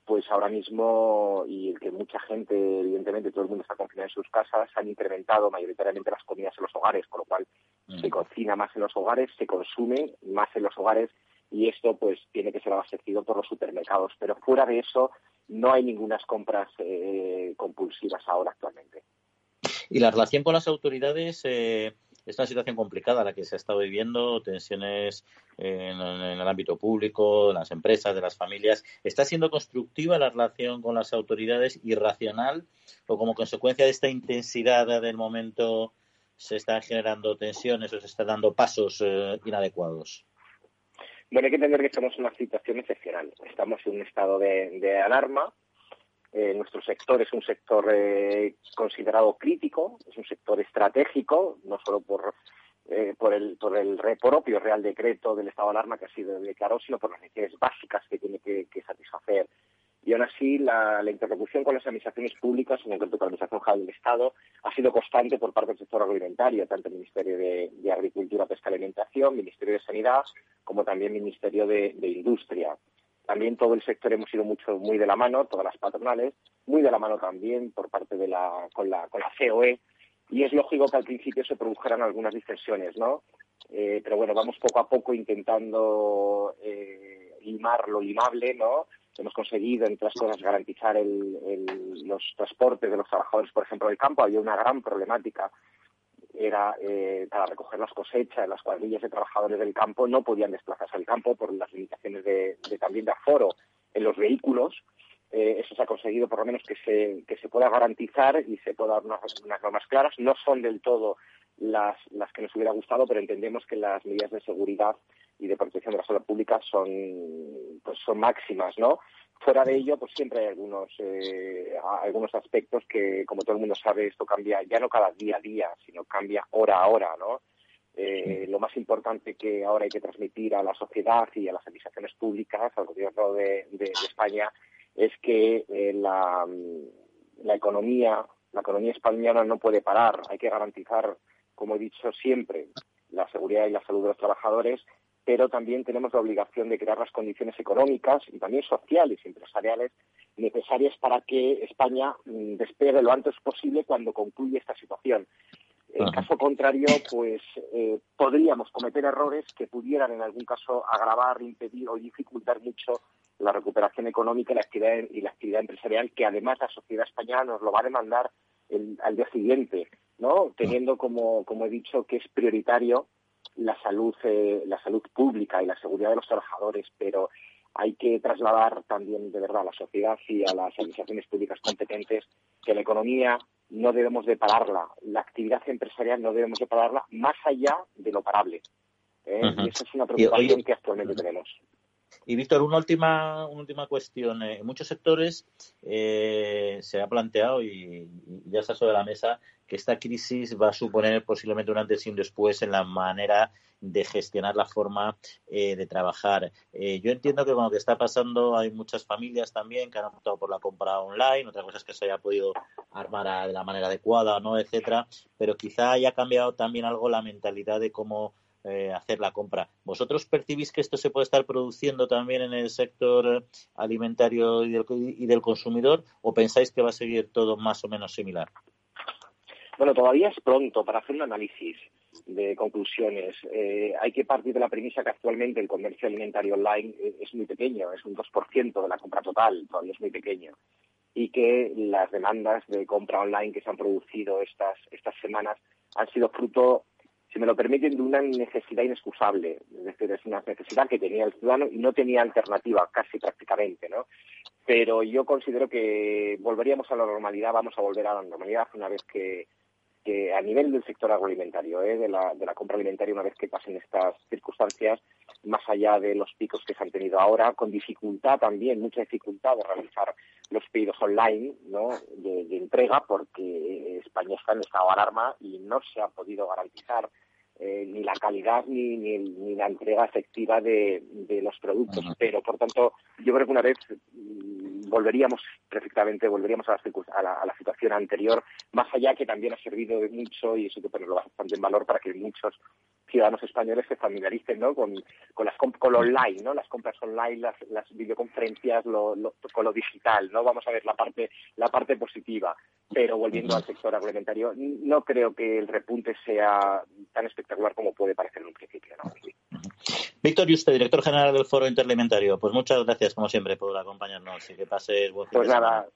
pues ahora mismo, y que mucha gente, evidentemente todo el mundo está confinado en sus casas, han incrementado mayoritariamente las comidas en los hogares, con lo cual se mm. cocina más en los hogares, se consume más en los hogares y esto pues tiene que ser abastecido por los supermercados. Pero fuera de eso no hay ninguna compras eh, compulsivas ahora actualmente. Y la relación con las autoridades, eh, es una situación complicada la que se ha estado viviendo, tensiones en, el ámbito público, en las empresas, de las familias. ¿Está siendo constructiva la relación con las autoridades y racional o como consecuencia de esta intensidad del momento se están generando tensiones o se están dando pasos eh, inadecuados? Bueno, hay que entender que estamos en una situación excepcional. Estamos en un estado de alarma eh, nuestro sector es un sector eh, considerado crítico, es un sector estratégico, no solo por, eh, por, el, por el propio Real Decreto del estado de alarma que ha sido declarado, sino por las necesidades básicas que tiene que, satisfacer. Y aún así, la, interlocución con las administraciones públicas, en concreto con la Administración General del Estado, ha sido constante por parte del sector agroalimentario, tanto el Ministerio de, Agricultura, Pesca y Alimentación, Ministerio de Sanidad, como también Ministerio de Industria. También todo el sector hemos ido mucho, muy de la mano, todas las patronales, muy de la mano también por parte de la, con la, con la COE, y es lógico que al principio se produjeran algunas distensiones, ¿no? Eh, pero bueno, vamos poco a poco intentando eh, limar lo limable, ¿no? Hemos conseguido, entre otras cosas, garantizar los transportes de los trabajadores, por ejemplo, del campo. Había una gran problemática era eh, para recoger las cosechas, las cuadrillas de trabajadores del campo no podían desplazarse al campo por las limitaciones de, también de aforo en los vehículos. Eh, eso se ha conseguido por lo menos que se, que se pueda garantizar y se pueda dar unas, normas claras. No son del todo las, las que nos hubiera gustado, pero entendemos que las medidas de seguridad y de protección de la salud pública son, pues son máximas, ¿no? Fuera de ello, pues siempre hay algunos, eh, algunos aspectos que, como todo el mundo sabe, esto cambia ya no cada día a día, sino cambia hora a hora, ¿no? Eh, lo más importante que ahora hay que transmitir a la sociedad y a las administraciones públicas, al gobierno de, España, es que eh, la, la economía, la economía española no puede parar. Hay que garantizar, como he dicho siempre, la seguridad y la salud de los trabajadores pero también tenemos la obligación de crear las condiciones económicas y también sociales y empresariales necesarias para que España mm, despegue lo antes posible cuando concluya esta situación. En caso contrario, pues eh, podríamos cometer errores que pudieran en algún caso agravar, impedir o dificultar mucho la recuperación económica y la actividad, y la actividad empresarial, que además la sociedad española nos lo va a demandar al día siguiente, ¿no? Teniendo, como, como he dicho, que es prioritario la salud, eh, la salud pública y la seguridad de los trabajadores, pero hay que trasladar también de verdad a la sociedad y a las administraciones públicas competentes que la economía no debemos de pararla, la actividad empresarial no debemos de pararla más allá de lo parable. ¿eh? Y esa es una preocupación que actualmente tenemos. Y Víctor, una última, una última cuestión. En muchos sectores eh, se ha planteado y, ya está sobre la mesa que esta crisis va a suponer posiblemente un antes y un después en la manera de gestionar la forma eh, de trabajar. Eh, yo entiendo que con lo que está pasando hay muchas familias también que han optado por la compra online, otra cosa es que se haya podido armar de la manera adecuada no, etcétera, pero quizá haya cambiado también algo la mentalidad de cómo eh, hacer la compra. ¿Vosotros percibís que esto se puede estar produciendo también en el sector alimentario y del, consumidor o pensáis que va a seguir todo más o menos similar? Bueno, todavía es pronto para hacer un análisis de conclusiones. Eh, hay que partir de la premisa que actualmente el comercio alimentario online es muy pequeño, es un 2% de la compra total, todavía es muy pequeño. Y que las demandas de compra online que se han producido estas, estas semanas han sido fruto si me lo permiten, de una necesidad inexcusable. Es decir, es una necesidad que tenía el ciudadano y no tenía alternativa casi prácticamente, ¿no? Pero yo considero que volveríamos a la normalidad, vamos a volver a la normalidad una vez que, que a nivel del sector agroalimentario, ¿eh? de, la, compra alimentaria, una vez que pasen estas circunstancias, más allá de los picos que se han tenido ahora, con dificultad también, mucha dificultad de realizar los pedidos online ¿no? de, de entrega, porque España está en estado de alarma y no se ha podido garantizar eh, ni la calidad ni, ni, ni, la entrega efectiva de, de los productos. Pero, por tanto, yo creo que una vez mm, volveríamos perfectamente, volveríamos a la, a, la, a la, situación anterior, más allá que también ha servido de mucho, y eso que ponerlo bastante en valor para que muchos ciudadanos españoles se familiaricen ¿no? con, con, las, con lo online, ¿no? las compras online, las, las videoconferencias, lo, lo, con lo digital. no Vamos a ver la parte, la parte positiva. Pero volviendo al sector agroalimentario, no creo que el repunte sea tan espectacular como puede parecer en un principio. ¿no? Víctor y usted, director general del Foro Interalimentario, pues muchas gracias, como siempre, por acompañarnos y que pases buen Pues nada,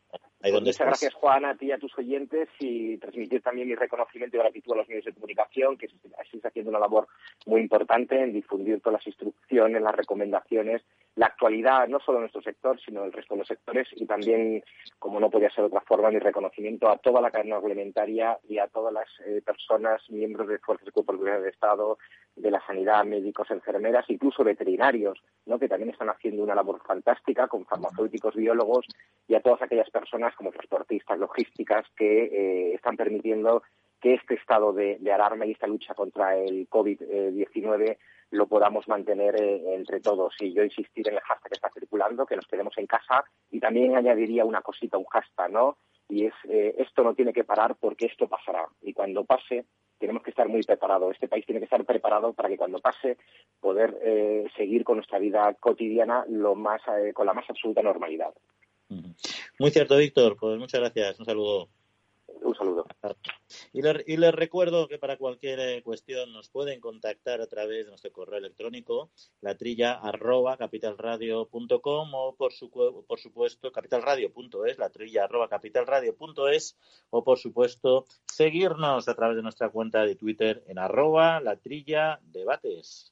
Ahí pues muchas gracias, Juan, a ti y a tus oyentes y transmitir también mi reconocimiento y gratitud a los medios de comunicación, que estáis haciendo una labor muy importante en difundir todas las instrucciones, las recomendaciones, la actualidad, no solo de nuestro sector, sino del resto de los sectores y también, como no podía ser de otra forma, mi reconocimiento a toda la cadena agroalimentaria y a todas las eh, personas, miembros de fuerzas de cuerpo de Estado, de la sanidad, médicos, enfermeras, incluso veterinarios, ¿no? que también están haciendo una labor fantástica con farmacéuticos, biólogos y a todas aquellas personas como transportistas, logísticas que eh, están permitiendo que este estado de, alarma y esta lucha contra el COVID-19 lo podamos mantener eh, entre todos. Y yo insistir en el hashtag que está circulando, que nos quedemos en casa y también añadiría una cosita, un hashtag, ¿no? Y es, eh, esto no tiene que parar porque esto pasará. Y cuando pase, tenemos que estar muy preparados. Este país tiene que estar preparado para que cuando pase poder eh, seguir con nuestra vida cotidiana lo más, con la más absoluta normalidad. Muy cierto, Víctor. Pues muchas gracias. Un saludo. Un saludo. Y les, y les, recuerdo que para cualquier eh, cuestión nos pueden contactar a través de nuestro correo electrónico, la trilla arroba capitalradio.com o por, su, por supuesto capitalradio.es, la trilla arroba capitalradio.es o por supuesto seguirnos a través de nuestra cuenta de Twitter en arroba la trilla debates.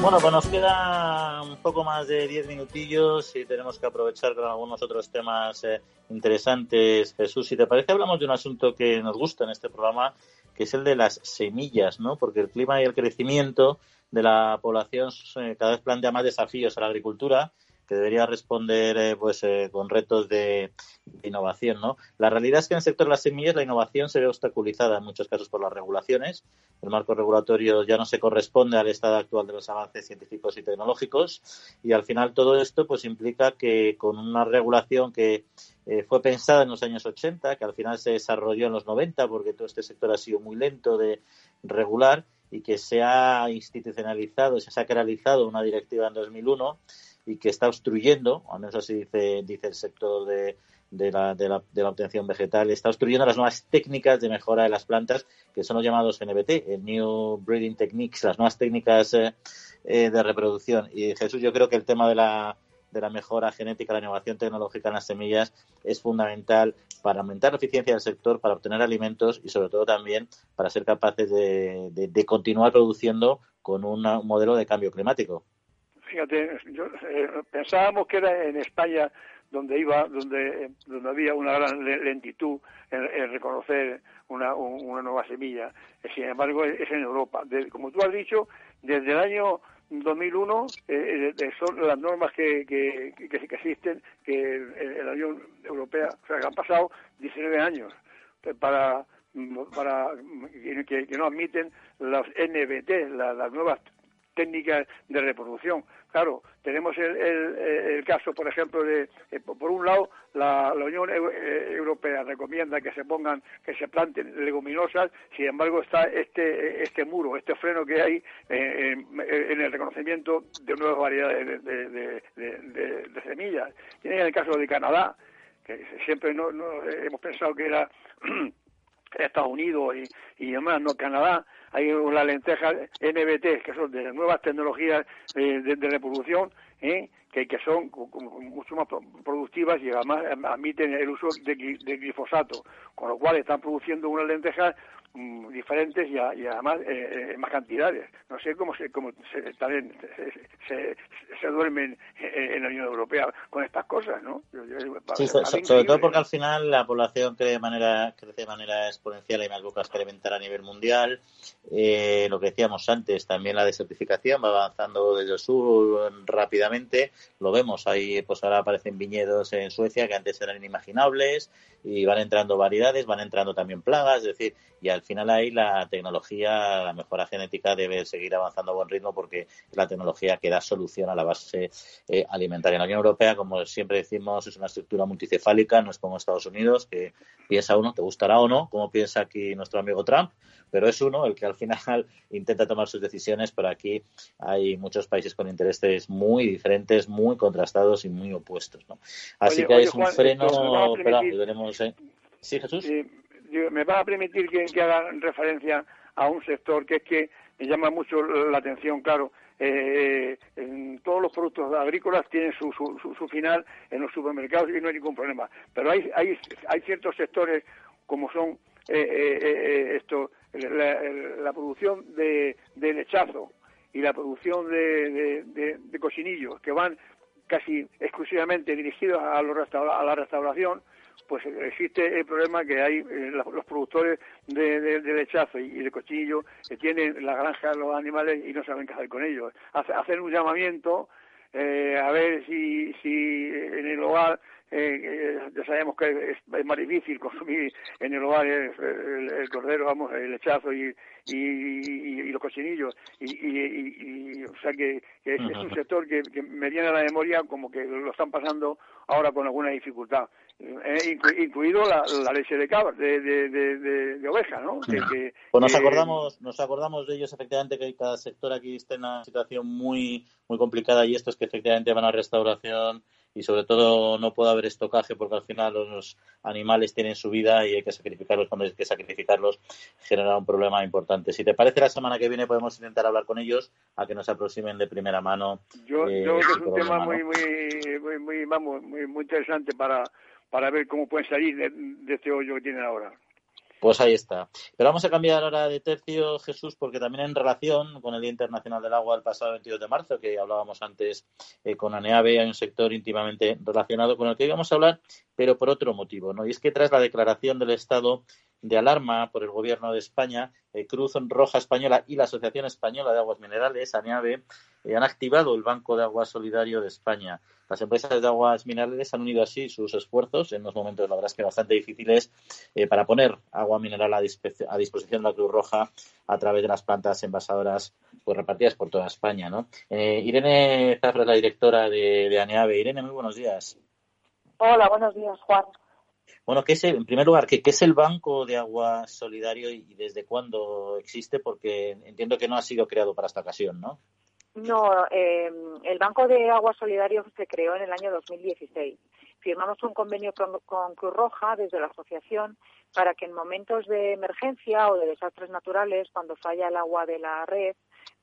Bueno, pues nos queda un poco más de diez minutillos y tenemos que aprovechar con algunos otros temas eh, interesantes. Jesús, si te parece, hablamos de un asunto que nos gusta en este programa, que es el de las semillas, ¿no? Porque el clima y el crecimiento de la población eh, cada vez plantea más desafíos a la agricultura que debería responder eh, pues eh, con retos de, innovación. ¿no? La realidad es que en el sector de las semillas la innovación se ve obstaculizada en muchos casos por las regulaciones. El marco regulatorio ya no se corresponde al estado actual de los avances científicos y tecnológicos y al final todo esto pues implica que con una regulación que eh, fue pensada en los años 80, que al final se desarrolló en los 90 porque todo este sector ha sido muy lento de regular y que se ha institucionalizado, se ha sacralizado una directiva en 2001 y que está obstruyendo, al menos así dice, dice el sector de, de, la, de, la, de la obtención vegetal, está obstruyendo las nuevas técnicas de mejora de las plantas, que son los llamados NBT, el New Breeding Techniques, las nuevas técnicas eh, eh, de reproducción. Y Jesús, yo creo que el tema de la, de la mejora genética, la innovación tecnológica en las semillas es fundamental para aumentar la eficiencia del sector, para obtener alimentos y sobre todo también para ser capaces de, de, continuar produciendo con un modelo de cambio climático. Fíjate, yo, eh, pensábamos que era en España donde iba, donde, donde había una gran lentitud en, reconocer una, una, nueva semilla. Sin embargo, es en Europa. Como tú has dicho, desde el año 2001 eh, eh, son las normas que, que, que, que existen, que la Unión Europea, o sea, que han pasado 19 años para, para que, no admiten los NBT, la, las nuevas técnicas de reproducción. Claro, tenemos el, caso, por ejemplo, de, eh, por un lado, la, Unión eh, Europea recomienda que se pongan, que se planten leguminosas, sin embargo está este, este muro, este freno que hay en, el reconocimiento de nuevas variedades de, semillas. Tienen el caso de Canadá, que siempre no, hemos pensado que era Estados Unidos y, y demás, no Canadá, hay una lenteja NBT, que son de nuevas tecnologías de, reproducción, ¿eh? que, que son mucho más productivas y además admiten el uso de, de glifosato, con lo cual están produciendo unas lentejas Mm, diferentes y, además eh, en más cantidades. No sé cómo se, cómo se, también se, se, duermen en la Unión Europea con estas cosas, ¿no? Sí, sobre todo porque al final la población crece de manera, crece de manera exponencial y más busca experimentar a nivel mundial. Eh, lo que decíamos antes, también la desertificación va avanzando desde el sur rápidamente. Lo vemos ahí, pues ahora aparecen viñedos en Suecia que antes eran inimaginables y van entrando variedades, van entrando también plagas, es decir, y al final ahí la tecnología, la mejora genética debe seguir avanzando a buen ritmo porque es la tecnología que da solución a la base eh, alimentaria. En la Unión Europea, como siempre decimos, es una estructura multicefálica, no es como Estados Unidos, que piensa uno, te gustará o no, como piensa aquí nuestro amigo Trump, pero es uno el que al final intenta tomar sus decisiones, pero aquí hay muchos países con intereses muy diferentes, muy contrastados y muy opuestos. ¿no? Así que es un freno, veremos. ¿Eh? Sí, Jesús me va a permitir que, haga referencia a un sector que es que me llama mucho la atención, claro. Eh, en todos los productos agrícolas tienen su, su, final en los supermercados y no hay ningún problema. Pero hay, hay, hay ciertos sectores como son eh, eh, esto, la, producción de, lechazo y la producción de, de, cochinillos que van casi exclusivamente dirigidos a, los a la restauración pues existe el problema que hay eh, los productores de, lechazo y, de cochillo que tienen la granja los animales y no saben qué hacer con ellos. Hacer un llamamiento eh, a ver si, si en el hogar eh, ya sabemos que es, más difícil consumir en el hogar el, cordero, vamos, el lechazo y, y, los cochinillos. Y, o sea que, es, un sector que, me viene a la memoria como que lo están pasando ahora con alguna dificultad. Eh, incluido la, leche de cabra, de, de, oveja, ¿no? pues nos acordamos, nos acordamos de ellos efectivamente que cada sector aquí está en una situación muy, muy complicada y esto es que efectivamente van a restauración y sobre todo no puede haber estocaje porque al final los animales tienen su vida y hay que sacrificarlos cuando hay que sacrificarlos genera un problema importante. Si te parece la semana que viene podemos intentar hablar con ellos a que nos aproximen de primera mano. Yo, eh, creo que es un tema muy, muy, muy, vamos, muy, muy interesante para para ver cómo pueden salir de, este hoyo que tienen ahora. Pues ahí está. Pero vamos a cambiar ahora de tercio, Jesús, porque también en relación con el Día Internacional del Agua el pasado 22 de marzo, que hablábamos antes eh, con ANEAVE, hay un sector íntimamente relacionado con el que íbamos a hablar, pero por otro motivo, ¿no? Y es que tras la declaración del Estado de alarma por el Gobierno de España, eh, Cruz Roja Española y la Asociación Española de Aguas Minerales, ANEAVE, eh, han activado el Banco de Agua Solidario de España. Las empresas de aguas minerales han unido así sus esfuerzos en unos momentos, la verdad que bastante difíciles, eh, para poner agua mineral a, disposición de la Cruz Roja a través de las plantas envasadoras pues, repartidas por toda España. ¿no? Irene Zafra es la directora de, de ANEAVE. Irene, muy buenos días. Hola, buenos días, Juan. Bueno, ¿qué es en primer lugar, ¿qué, es el Banco de Agua Solidario y desde cuándo existe? Porque entiendo que no ha sido creado para esta ocasión, ¿no? No, eh, el Banco de Agua Solidario se creó en el año 2016. Firmamos un convenio con Cruz Roja desde la asociación para que en momentos de emergencia o de desastres naturales, cuando falla el agua de la red,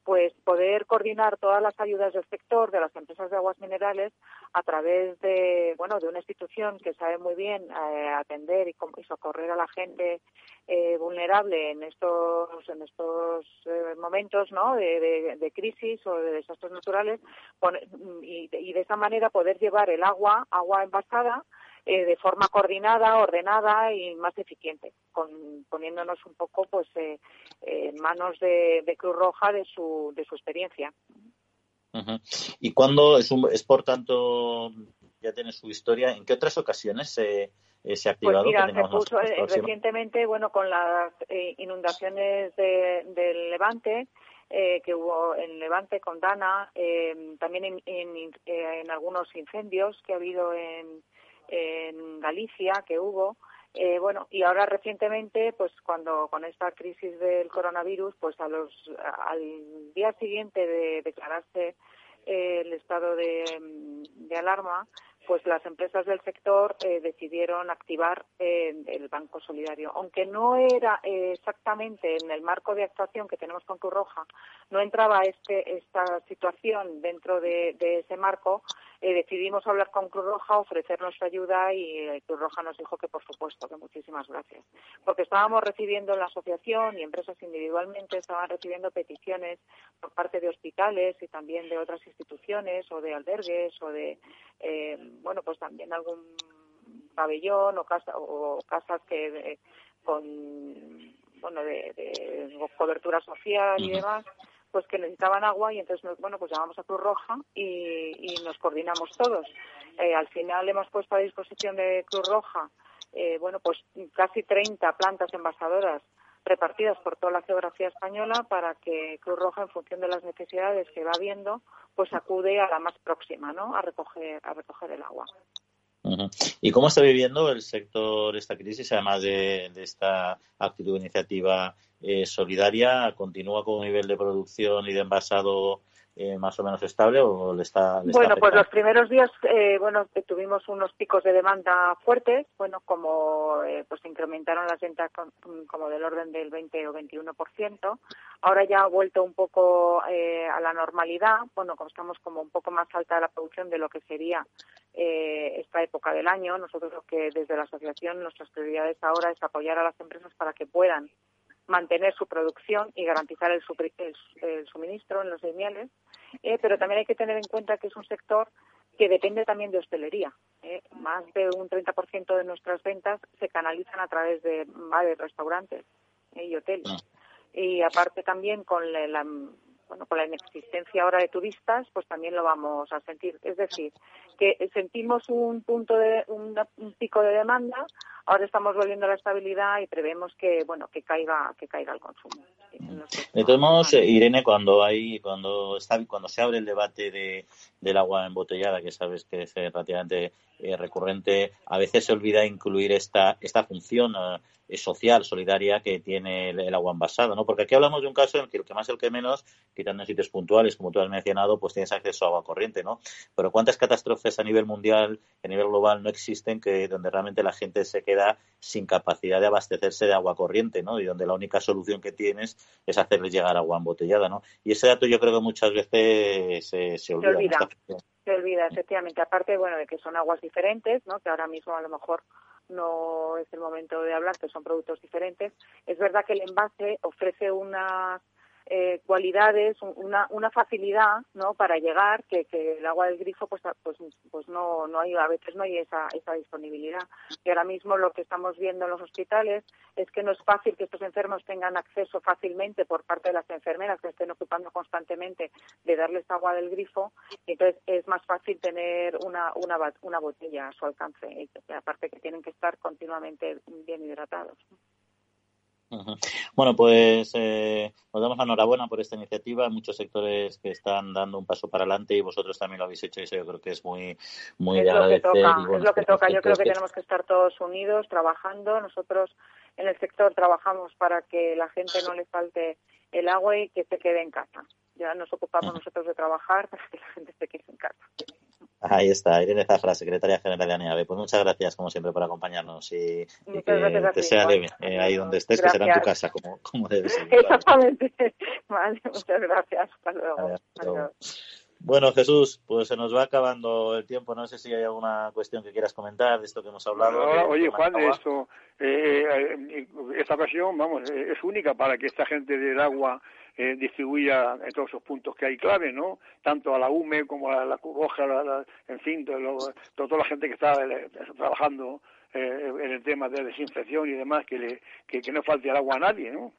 pues poder coordinar todas las ayudas del sector de las empresas de aguas minerales a través de bueno de una institución que sabe muy bien eh, atender y, socorrer a la gente eh, vulnerable en estos en estos eh, momentos ¿no? de, crisis o de desastres naturales y, y de esa manera poder llevar el agua agua envasada eh, de forma coordinada, ordenada y más eficiente, poniéndonos un poco pues eh, en manos de, Cruz Roja de su, de su experiencia. ¿Y cuando es, es por tanto, ya tiene su historia, en qué otras ocasiones se, eh, se ha pues activado? Pues se puso recientemente, bueno, con las inundaciones del Levante, eh, que hubo en Levante con Dana, eh, también en, en, en, algunos incendios que ha habido en, en Galicia, que hubo. Eh, bueno, y ahora recientemente, pues cuando con esta crisis del coronavirus, pues a los, al día siguiente de declararse eh, el estado de, de alarma, pues las empresas del sector eh, decidieron activar eh, el Banco Solidario. Aunque no era eh, exactamente en el marco de actuación que tenemos con Cruz Roja, no entraba este, esta situación dentro de, de ese marco, eh, decidimos hablar con Cruz Roja, ofrecer nuestra ayuda y eh, Cruz Roja nos dijo que por supuesto, que muchísimas gracias. Porque estábamos recibiendo en la asociación y empresas individualmente estaban recibiendo peticiones por parte de hospitales y también de otras instituciones o de albergues o de, eh, bueno, pues también algún pabellón o, casa, o casas que de, con, bueno, de, de cobertura social y demás pues que necesitaban agua y entonces bueno pues llamamos a Cruz Roja y, nos coordinamos todos eh, al final hemos puesto a disposición de Cruz Roja eh, bueno pues casi 30 plantas envasadoras repartidas por toda la geografía española para que Cruz Roja en función de las necesidades que va viendo pues acude a la más próxima no a recoger a recoger el agua. ¿Y cómo está viviendo el sector esta crisis, además de, de esta actitud iniciativa eh, solidaria? ¿Continúa con un nivel de producción y de envasado eh, más o menos estable o le está, le bueno está pues los primeros días eh, bueno tuvimos unos picos de demanda fuertes bueno como eh, pues incrementaron las ventas con, como del orden del 20 o 21 por ciento ahora ya ha vuelto un poco eh, a la normalidad bueno como estamos como un poco más alta la producción de lo que sería eh, esta época del año nosotros lo que desde la asociación nuestras prioridades ahora es apoyar a las empresas para que puedan mantener su producción y garantizar el, el, el suministro en los lineales, eh, pero también hay que tener en cuenta que es un sector que depende también de hostelería. Eh. Más de un 30% de nuestras ventas se canalizan a través de bares, restaurantes eh, y hoteles. Y aparte también con la, la bueno, con la inexistencia ahora de turistas, pues también lo vamos a sentir. Es decir, que sentimos un punto de un, un pico de demanda, ahora estamos volviendo a la estabilidad y prevemos que bueno que caiga que caiga el consumo. De todos modos, Irene, cuando hay cuando está cuando se abre el debate de, del agua embotellada, que sabes que es relativamente eh, recurrente, a veces se olvida incluir esta esta función eh, social, solidaria que tiene el, agua envasada, ¿no? Porque aquí hablamos de un caso en el que el que más el que menos, quitando en sitios puntuales, como tú has mencionado, pues tienes acceso a agua corriente, ¿no? Pero cuántas catástrofes a nivel mundial, a nivel global, no existen que donde realmente la gente se queda sin capacidad de abastecerse de agua corriente, ¿no? Y donde la única solución que tienes es hacerles llegar agua embotellada, ¿no? Y ese dato yo creo que muchas veces se, se olvida. Se olvida, se olvida, efectivamente. Aparte, bueno, de que son aguas diferentes, ¿no? Que ahora mismo a lo mejor no es el momento de hablar, que son productos diferentes. Es verdad que el envase ofrece unas eh, cualidades, una, una facilidad, ¿no? Para llegar, que, que el agua del grifo, pues, pues, pues no, no hay, a veces no hay esa, esa disponibilidad. Y ahora mismo lo que estamos viendo en los hospitales es que no es fácil que estos enfermos tengan acceso fácilmente por parte de las enfermeras que estén ocupando constantemente de darles agua del grifo. Y entonces es más fácil tener una, una, una botella a su alcance. Aparte que tienen que estar continuamente bien hidratados. Bueno, pues eh, nos damos la enhorabuena por esta iniciativa. Hay muchos sectores que están dando un paso para adelante y vosotros también lo habéis hecho y eso yo creo que es muy, muy es de agradecer. Lo que toca, bueno, es lo que toca. Yo creo que tenemos que estar todos unidos, trabajando. Nosotros en el sector trabajamos para que la gente no le falte el agua y que se quede en casa. Ya nos ocupamos nosotros de trabajar para que la gente se quede. Ahí está, Irene Zafra, secretaria general de ANEAVE. Pues muchas gracias, como siempre, por acompañarnos y, y que te sea leve eh, ahí donde estés, gracias. que será en tu casa, como, como debe ser. Exactamente. Vale, muchas gracias. Hasta luego. Vale, hasta luego. Bueno, Jesús, pues se nos va acabando el tiempo. No sé si hay alguna cuestión que quieras comentar de esto que hemos hablado. De, oye, Juan, esto, eh, esta ocasión, vamos, es única para que esta gente del agua eh, distribuya en todos esos puntos que hay clave, ¿no? Tanto a la UME como a la Cruz Roja, en fin, lo, toda la gente que está eh, trabajando eh, en el tema de desinfección y demás, que, le, que, no falte el agua a nadie, ¿no?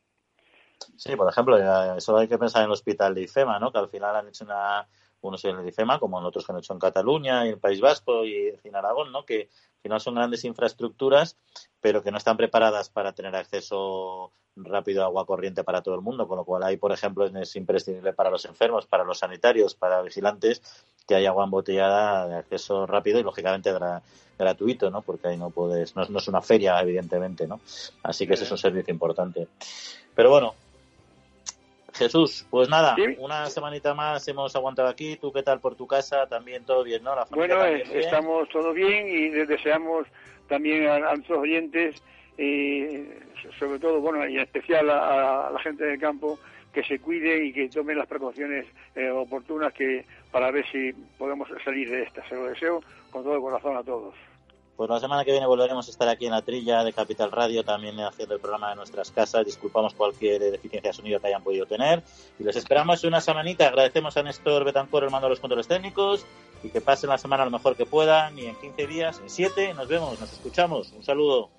Sí, por ejemplo, eso hay que pensar en el hospital de IFEMA, ¿no? Que al final han hecho una, unos en el IFEMA, como en otros que han hecho en Cataluña, en el País Vasco y en Aragón, ¿no? Que al final son grandes infraestructuras, pero que no están preparadas para tener acceso rápido agua corriente para todo el mundo, con lo cual ahí, por ejemplo, es imprescindible para los enfermos, para los sanitarios, para vigilantes, que haya agua embotellada de acceso rápido y, lógicamente, gratuito, ¿no? Porque ahí no puedes, no, es una feria, evidentemente, ¿no? Así que ese es un servicio importante. Pero bueno, Jesús, pues nada, una semanita más hemos aguantado aquí. ¿Tú qué tal por tu casa? También todo bien, ¿no? bueno, estamos todo bien y deseamos también a, nuestros oyentes y sobre todo, bueno, y en especial a, la gente del campo que se cuide y que tomen las precauciones eh, oportunas que para ver si podemos salir de esta. Se lo deseo con todo el corazón a todos. Pues la semana que viene volveremos a estar aquí en la trilla de Capital Radio, también haciendo el programa de nuestras casas. Disculpamos cualquier deficiencia de sonido que hayan podido tener. Y les esperamos una semanita. Agradecemos a Néstor Betancor el mando de los controles técnicos y que pasen la semana lo mejor que puedan. Y en 15 días, en 7, nos vemos, nos escuchamos. Un saludo.